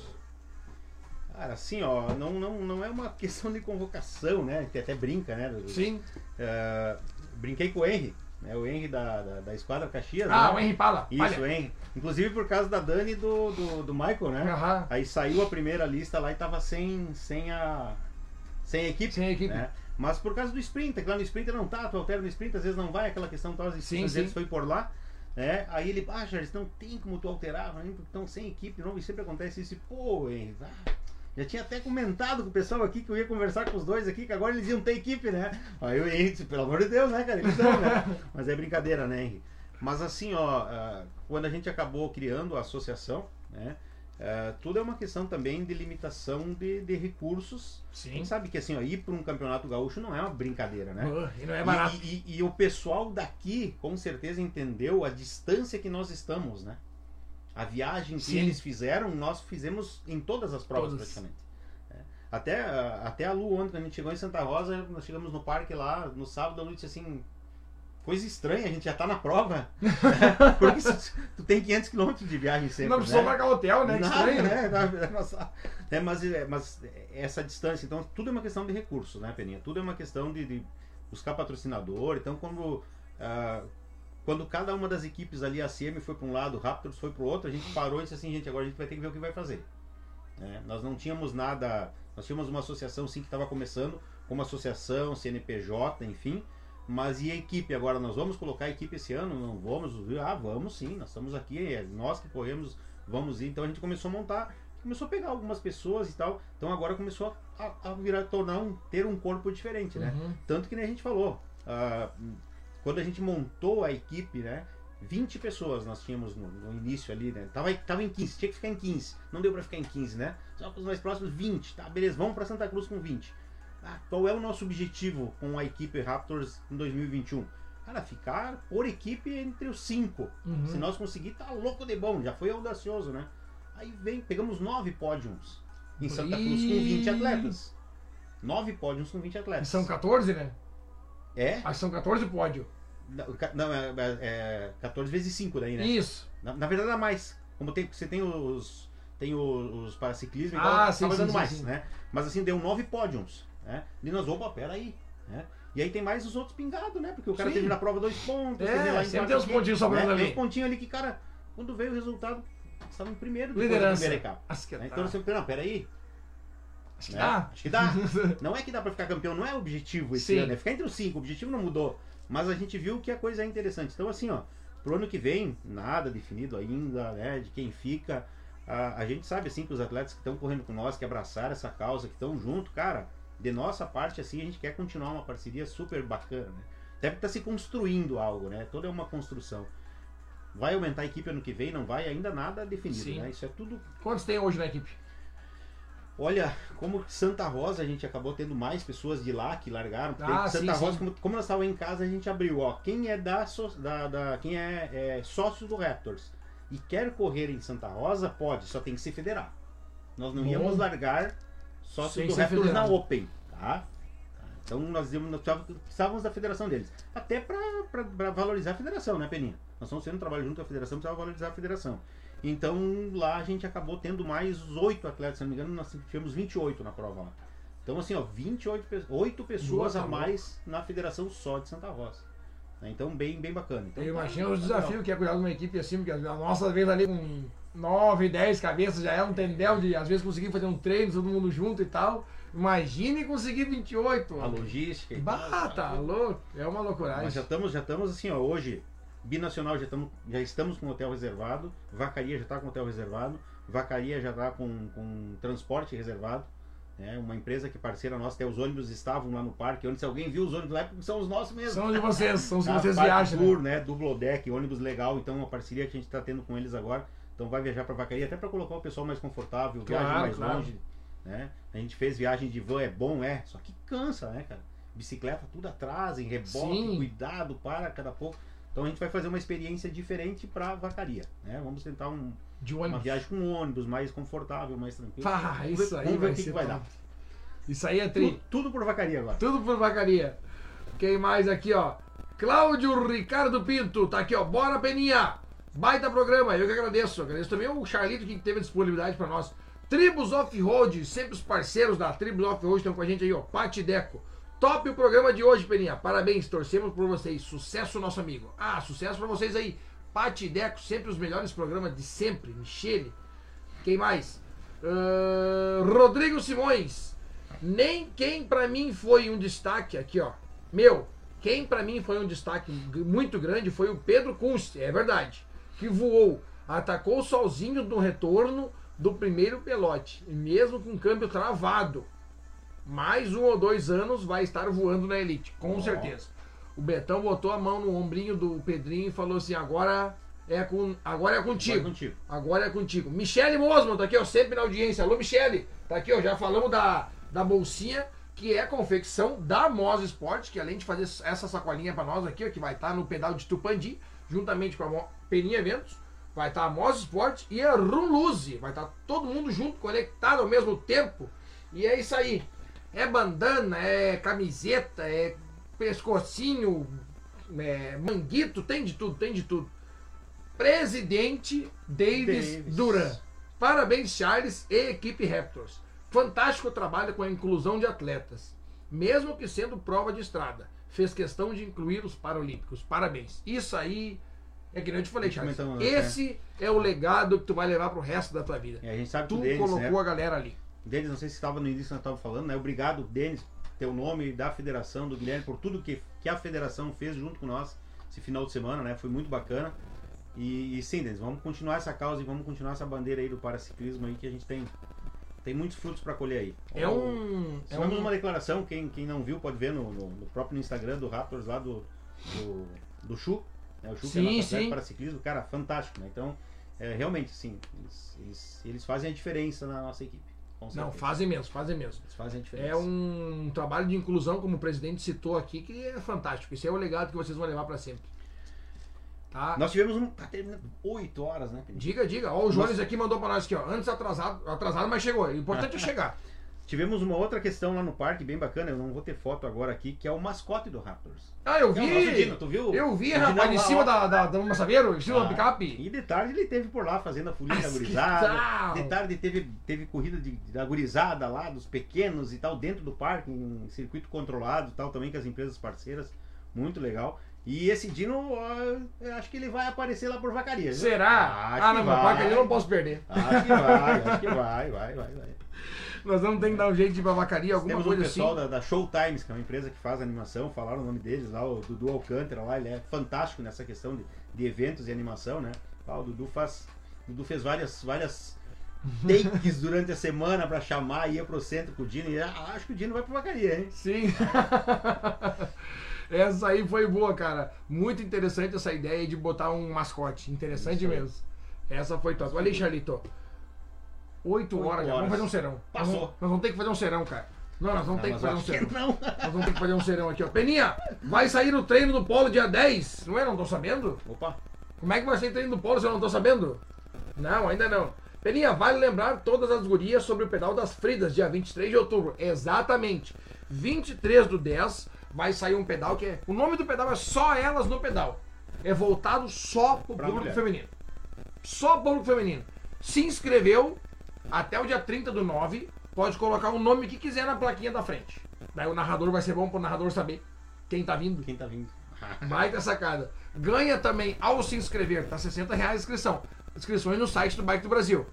Cara, assim, ó, não, não, não é uma questão de convocação, né? A gente até brinca, né? Sim. É, brinquei com o Henry, né? O Henry da, da, da Esquadra Caxias. Ah, né? o Henry Pala. Isso, Olha. o Henry. Inclusive por causa da Dani do, do, do Michael, né? Aham. Aí saiu a primeira lista lá e tava sem, sem a. Sem a equipe. Sem a equipe. né? Mas por causa do Sprinter, que lá no Sprinter não tá, tu altera no Sprinter, às vezes não vai, aquela questão tal, Sim, deles sim. foi por lá. Né? Aí ele, ah, Charles, não tem como tu alterar, então sem equipe, não, e sempre acontece isso, e, pô, Henry, ah, já tinha até comentado com o pessoal aqui que eu ia conversar com os dois aqui, que agora eles iam ter equipe, né? Aí Henry disse, pelo amor de Deus, né, cara? Eles são, né? Mas é brincadeira, né, Henry? Mas assim, ó, ah, quando a gente acabou criando a associação, né? ah, tudo é uma questão também de limitação de, de recursos. Sim. gente sabe que assim, ó, ir para um campeonato gaúcho não é uma brincadeira, né? Ah, E não é barato. E, e- e o pessoal daqui, com certeza, entendeu a distância que nós estamos, né? A viagem que Sim. eles fizeram, nós fizemos em todas as provas, Todas. praticamente. É. Até, a- até a Lu, ontem, quando a gente chegou em Santa Rosa, nós chegamos no parque lá, no sábado, a Lu disse assim, coisa estranha, a gente já tá na prova. Porque se- tu tem 500 quilômetros de viagem sempre, não precisou né? marcar hotel, né? Nada, estranho, né? né? Nossa, é, mas, é, mas essa distância, então tudo é uma questão de recurso, né, Peninha? Tudo é uma questão de, de buscar patrocinador. Então, quando, ah, quando cada uma das equipes ali, a CM foi para um lado, o Raptors foi para o outro, a gente parou e disse assim, gente, agora a gente vai ter que ver o que vai fazer. né? Nós não tínhamos nada, nós tínhamos uma associação sim que estava começando, como associação, CNPJ, enfim. Mas e a equipe? Agora nós vamos colocar a equipe esse ano? Não vamos? Ah, vamos sim, nós estamos aqui, é nós que corremos, vamos ir. Então a gente começou a montar, começou a pegar algumas pessoas e tal. Então agora começou a, a virar, tornar um, ter um corpo diferente, né? Uhum. Tanto que nem a gente falou, ah, quando a gente montou a equipe, né? 20 pessoas nós tínhamos no, no início ali, né? Tava, tava em 15, tinha que ficar em 15. Não deu pra ficar em 15, né? Só para os mais próximos, 20. Tá, beleza, vamos pra Santa Cruz com 20. Ah, qual é o nosso objetivo com a equipe Raptors em 2021? Cara, ficar por equipe entre os 5. Uhum. Se nós conseguir, tá louco de bom, já foi audacioso, né? Aí vem, pegamos nove pódios em Santa Cruz com 20 atletas. Nove pódios com 20 E atletas. são 14, né? É? Acho que são 14 pódio. Não, é, é, é 14 vezes 5 daí, né? Isso. Na, na verdade dá mais. Como tem, você tem os. Tem os, os paraciclismo e Ah, sim, dando sim, mais, sim. né? Mas assim, deu nove pódios, né? E nós, opa, peraí, né? E aí tem mais os outros pingados, né? Porque o cara Sim. teve na prova dois pontos, É, lá em sempre tem uns pontinhos sobrando né? ali. Tem uns pontinhos ali que, cara, quando veio o resultado, estava em primeiro depois Liderança. da primeira etapa. Né? dá. Então você não, peraí. Acho que né? dá. Acho que dá. Não é que dá pra ficar campeão, não é o objetivo esse Sim. ano, é ficar entre os cinco, o objetivo não mudou. Mas a gente viu que a coisa é interessante. Então, assim, ó, pro ano que vem, nada definido ainda, né, de quem fica. A, a gente sabe, assim, que os atletas que estão correndo com nós, que abraçaram essa causa, que estão junto, cara, de nossa parte, assim, a gente quer continuar uma parceria super bacana, né? Até porque tá se construindo algo, né? Toda é uma construção. Vai aumentar a equipe ano que vem? Não vai? Ainda nada definido, Sim. né? Isso é tudo Quantos tem hoje na equipe? Olha, como Santa Rosa a gente acabou tendo mais pessoas de lá que largaram. porque Ah, Santa sim, Rosa, sim. Como, como nós estávamos em casa, a gente abriu, ó. Quem é da, da, da- quem é, é sócio do Raptors e quer correr em Santa Rosa, pode, só tem que se federar. Nós não Bom. íamos largar sócios Sem do Raptors na. Open, tá? Então nós, íamos- nós da federação deles. Até para valorizar a federação, né, Peninha? Nós estamos sendo um trabalho junto com a federação, precisava valorizar a federação. Então lá a gente acabou tendo mais oito atletas, se não me engano, nós tivemos 28 na prova lá. Então assim, ó, 28 pe- oito pessoas Boa, a tá mais na federação só de Santa Rosa. Né? Então bem, bem bacana. Então, Eu tá- imagino tá os desafios que é cuidar de uma equipe assim, porque a nossa vez ali com 9, 10 cabeças já é um tendel de às vezes conseguir fazer um treino, todo mundo junto e tal. Imagine conseguir 28. A logística tal, Bah, tá louco. É uma loucuragem. Nós já estamos, já estamos assim, ó, hoje, binacional já estamos, já estamos com hotel reservado, vacaria já está com hotel reservado, vacaria já está com, com transporte reservado. Né? Uma empresa que parceira nossa, até os ônibus estavam lá no parque, onde se alguém viu os ônibus lá, é porque são os nossos mesmo. São de vocês, são os que vocês viajam. Tour, Né? né? Duplo deck, ônibus legal, então uma parceria que a gente está tendo com eles agora. Então vai viajar para Vacaria até para colocar o pessoal mais confortável, viagem Claro, mais claro. longe, né? A gente fez viagem de van, é bom, é, só que cansa, né, cara? Bicicleta tudo atrás, em reboque, Sim. cuidado, para cada pouco. Então a gente vai fazer uma experiência diferente para Vacaria, né? Vamos tentar um- De uma viagem com ônibus mais confortável, mais tranquilo. Vamos ver- isso aí vamos ver vai o que, vai dar. Isso aí é tri. Tudo, tudo por Vacaria agora. Tudo por vacaria. Quem mais aqui, ó? Cláudio Ricardo Pinto, tá aqui, ó. Bora, Peninha! Baita programa, eu que agradeço. Agradeço também o Charlito que teve disponibilidade pra nós. Tribos Off-Road, sempre os parceiros da Tribos Off-Road estão com a gente aí, ó. Pati Deco. Top o programa de hoje, Peninha. Parabéns, torcemos por vocês. Sucesso, nosso amigo. Ah, sucesso pra vocês aí. Pati Deco, sempre os melhores programas de sempre. Michele. Quem mais? Ah, Rodrigo Simões. Nem quem pra mim foi um destaque aqui, ó. Meu, quem pra mim foi um destaque muito grande foi o Pedro Kunst, é verdade. Que voou, atacou sozinho no retorno do primeiro pelote, mesmo com câmbio travado. Mais um ou dois anos vai estar voando na elite, com Ó. certeza. O Betão botou a mão no ombrinho do Pedrinho e falou assim: agora é, com, agora é Agora contigo. contigo. Agora é contigo. Michele Mosman, tá aqui, ó, sempre na audiência. Alô, Michele. Tá aqui, ó, já falamos da, da bolsinha, que é a confecção da Mos Sport, que além de fazer essa sacolinha pra nós aqui, ó, que vai estar no pedal de Tupandi, juntamente com a Mo- Peninha Eventos, vai estar a Mos Sport e a Runluze. Vai estar todo mundo junto, conectado ao mesmo tempo. E é isso aí. É bandana, é camiseta, é pescocinho, é manguito, tem de tudo, tem de tudo. Presidente Davis, Davis. Duran. Parabéns, Charles e equipe Raptors. Fantástico trabalho com a inclusão de atletas, mesmo que sendo prova de estrada. Fez questão de incluir os Paralímpicos. Parabéns. Isso aí é que nem eu te falei, Charles. Antes, Esse é o legado que tu vai levar pro resto da tua vida. E a gente sabe Tu o Denis, colocou né? a galera ali. Denis, não sei se estava no início que nós estávamos falando, né? Obrigado, Denis, teu nome da federação, do Guilherme, por tudo que, que a federação fez junto com nós esse final de semana, né? Foi muito bacana. E, e sim, Denis, vamos continuar essa causa e vamos continuar essa bandeira aí do paraciclismo aí que a gente tem, tem muitos frutos para colher aí. É um. É um uma declaração, quem, quem não viu pode ver no, no- no próprio Instagram do Raptors lá do, do, do Chu. Né? O Chu que Sim, é nosso atleta para ciclismo, cara, fantástico, né? Então, é, realmente, sim, eles, eles, eles fazem a diferença na nossa equipe. Não, fazem mesmo, fazem mesmo. Eles fazem diferença. É um trabalho de inclusão, como o presidente citou aqui, que é fantástico. Esse é o legado que vocês vão levar pra sempre. Tá? Nós tivemos um. Tá terminando 8 horas, né? Diga, diga. Ó, o Jones aqui mandou pra nós aqui, ó. Antes atrasado, atrasado, mas chegou. O importante é chegar. Tivemos uma outra questão lá no parque, bem bacana, eu não vou ter foto agora aqui, que é o mascote do Raptors. Ah, eu é vi! Dino, tu viu? Eu vi, rapaz, lá, cima da, da, da Massaveiro, em cima da Ah, picape. E de tarde ele teve por lá fazendo a folia da gurizada. De tarde teve, teve corrida de, da gurizada lá, dos pequenos e tal, dentro do parque, em circuito controlado e tal, também com as empresas parceiras. Muito legal. E esse Dino, acho que ele vai aparecer lá por vacaria. viu? Será? Acho ah, não, vai. ali eu não posso perder. Acho que vai, acho que vai, vai, vai, vai. Nós vamos ter que dar um jeito de ir pra vacaria, alguma Temos coisa um pessoal assim. da, da Showtimes, que é uma empresa que faz animação, falaram o nome deles lá, o Dudu Alcântara lá, ele é fantástico nessa questão de, de eventos e animação, né? Ah, o Dudu faz. o Dudu fez várias, várias takes durante a semana pra chamar, ia pro centro com o Dino. E ah, acho que o Dino vai pra vacaria, hein? Sim. essa aí foi boa, cara. Muito interessante essa ideia de botar um mascote. Interessante Isso aí. mesmo. Essa foi top. Olha aí, Charlito. Oito horas, já. horas. Vamos fazer um serão. Passou. Nós vamos, nós vamos ter que fazer um serão, cara. Não, nós vamos ter que fazer um serão. não. Nós vamos ter que fazer um serão aqui, ó. Peninha, vai sair o treino do polo dia 10. Não é? Não tô sabendo? Opa, Como é que vai ser o treino do polo se eu não tô sabendo? Não, ainda não. Peninha, vale lembrar todas as gurias sobre o pedal das Fridas, dia 23 de outubro. Exatamente. 23 do 10 vai sair um pedal que é. O nome do pedal é Só Elas no Pedal. É voltado só pro Pra público mulher. feminino. Só público feminino. Se inscreveu até o dia 30 do 9, pode colocar o nome que quiser na plaquinha da frente. Daí o narrador vai ser bom pro narrador saber quem tá vindo. quem tá vindo? Baita sacada. Ganha também ao se inscrever, tá 60 reais a inscrição. Inscrições no site do Bike do Brasil.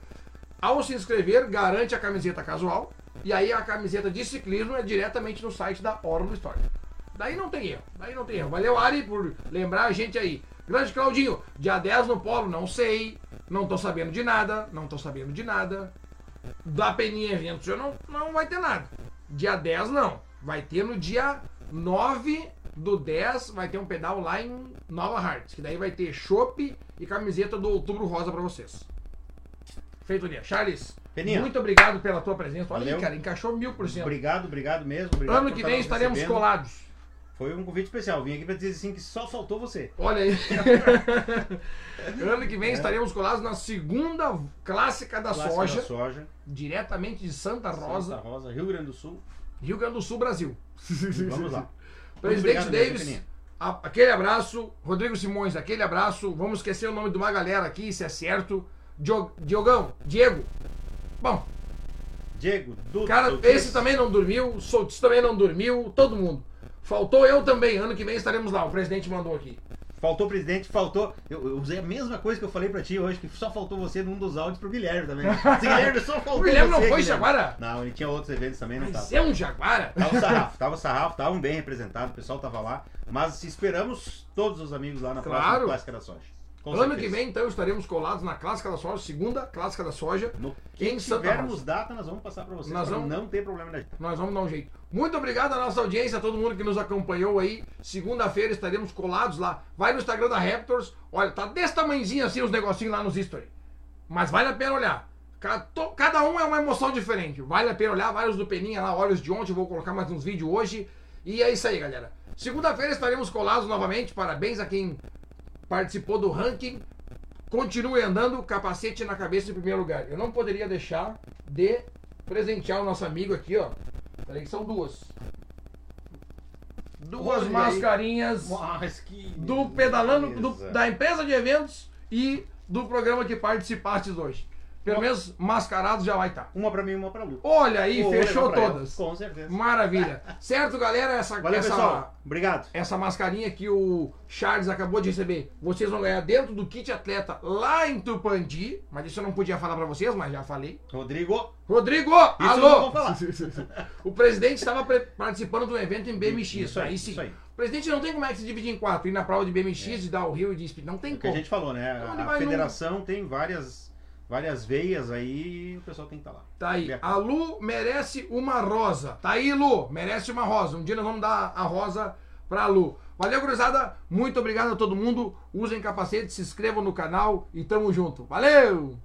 Ao se inscrever, garante a camiseta casual. E aí a camiseta de ciclismo é diretamente no site da Hora do Story. Daí não tem erro. Daí não tem erro. Valeu, Ari, por lembrar a gente aí. Grande Claudinho, dia 10 no Polo, não sei. Não tô sabendo de nada. Não tô sabendo de nada. Da Peninha Eventos eu não, não vai ter nada. Dia 10 não. Vai ter no dia 9 do 10, vai ter um pedal lá em Nova Hartz. Que daí vai ter chopp e camiseta do Outubro Rosa pra vocês. Feito dia. Charles, Peninha. muito obrigado pela tua presença. Olha aí, cara, encaixou mil por cento. Obrigado, obrigado mesmo. Obrigado Ano que vem estaremos recebendo. colados. Foi um convite especial. Vim aqui pra dizer assim que só faltou você. Olha aí. ano que É. vem estaremos colados na segunda clássica da Clássica soja, da soja. diretamente de Santa Rosa, Santa Rosa, Rio Grande do Sul. Rio Grande do Sul, Brasil. Vamos lá. Presidente obrigado Davis, aquele abraço. Rodrigo Simões, aquele abraço. Vamos esquecer o nome de uma galera aqui, se é certo. Dio- Diogão, Diego. Bom, Diego, Dudu. cara, esse também não dormiu, Soltis também não dormiu, todo mundo. Faltou eu também, ano que vem estaremos lá, o presidente mandou aqui. Faltou o presidente, faltou. Eu, eu usei a mesma coisa que eu falei pra ti hoje, que só faltou você num dos áudios pro Guilherme também. Esse Guilherme só faltou O Guilherme não você, foi Guilherme. Jaguara? Não, ele tinha outros eventos também, não Mas tava. é um Jaguara? Tava o sarrafo, tava o sarrafo, estavam bem representados, o pessoal tava lá. Mas esperamos todos os amigos lá na Claro. próxima Clássica da Soja. Com ano certeza. que vem, então, estaremos colados na Clássica da Soja, segunda Clássica da Soja. No Em que Santa tivermos Rosa. data, nós vamos passar pra vocês. Nós vamos- não ter problema da gente. Nós vamos dar um jeito. Muito obrigado à nossa audiência, a todo mundo que nos acompanhou aí. Segunda-feira estaremos colados lá. Vai no Instagram da Raptors. Olha, tá desse tamanhozinho assim os negocinhos lá nos stories. Mas vale a pena olhar. Cada um é uma emoção diferente. Vale a pena olhar. Vários do Peninha lá, olhos de ontem. Vou colocar mais uns vídeos hoje. E é isso aí, galera. Segunda-feira estaremos colados novamente. Parabéns a quem participou do ranking. Continue andando, capacete na cabeça em primeiro lugar. Eu não poderia deixar de presentear o nosso amigo aqui, ó. Peraí, que são duas. Duas Olha mascarinhas Mas que. do pedalando do- da empresa de eventos e do programa que participaste hoje. Pelo menos mascarado já vai estar. Uma pra mim e uma pra Lu. Olha aí, fechou ela, todas. Com certeza. Maravilha. Certo, galera? Essa, Valeu, essa, pessoal. Obrigado. essa mascarinha que o Charles acabou de receber, vocês vão ganhar dentro do kit atleta lá em Tupandi. Mas isso eu não podia falar pra vocês, mas já falei. Rodrigo. Rodrigo, Isso alô! o presidente estava participando de um evento em BMX. Isso aí, aí sim. isso aí. O presidente não tem como é que se dividir em quatro. Ir na prova de BMX É. e dar o Rio e de Speed. Não tem O que a como. gente falou, né? Onde A, federação tem várias, várias veias aí o pessoal tem que estar lá. Tá aí. A Lu merece uma rosa. Tá aí, Lu. Merece uma rosa. Um dia nós vamos dar a rosa pra Lu. Valeu, gurizada. Muito obrigado a todo mundo. Usem capacete, se inscrevam no canal e tamo junto. Valeu!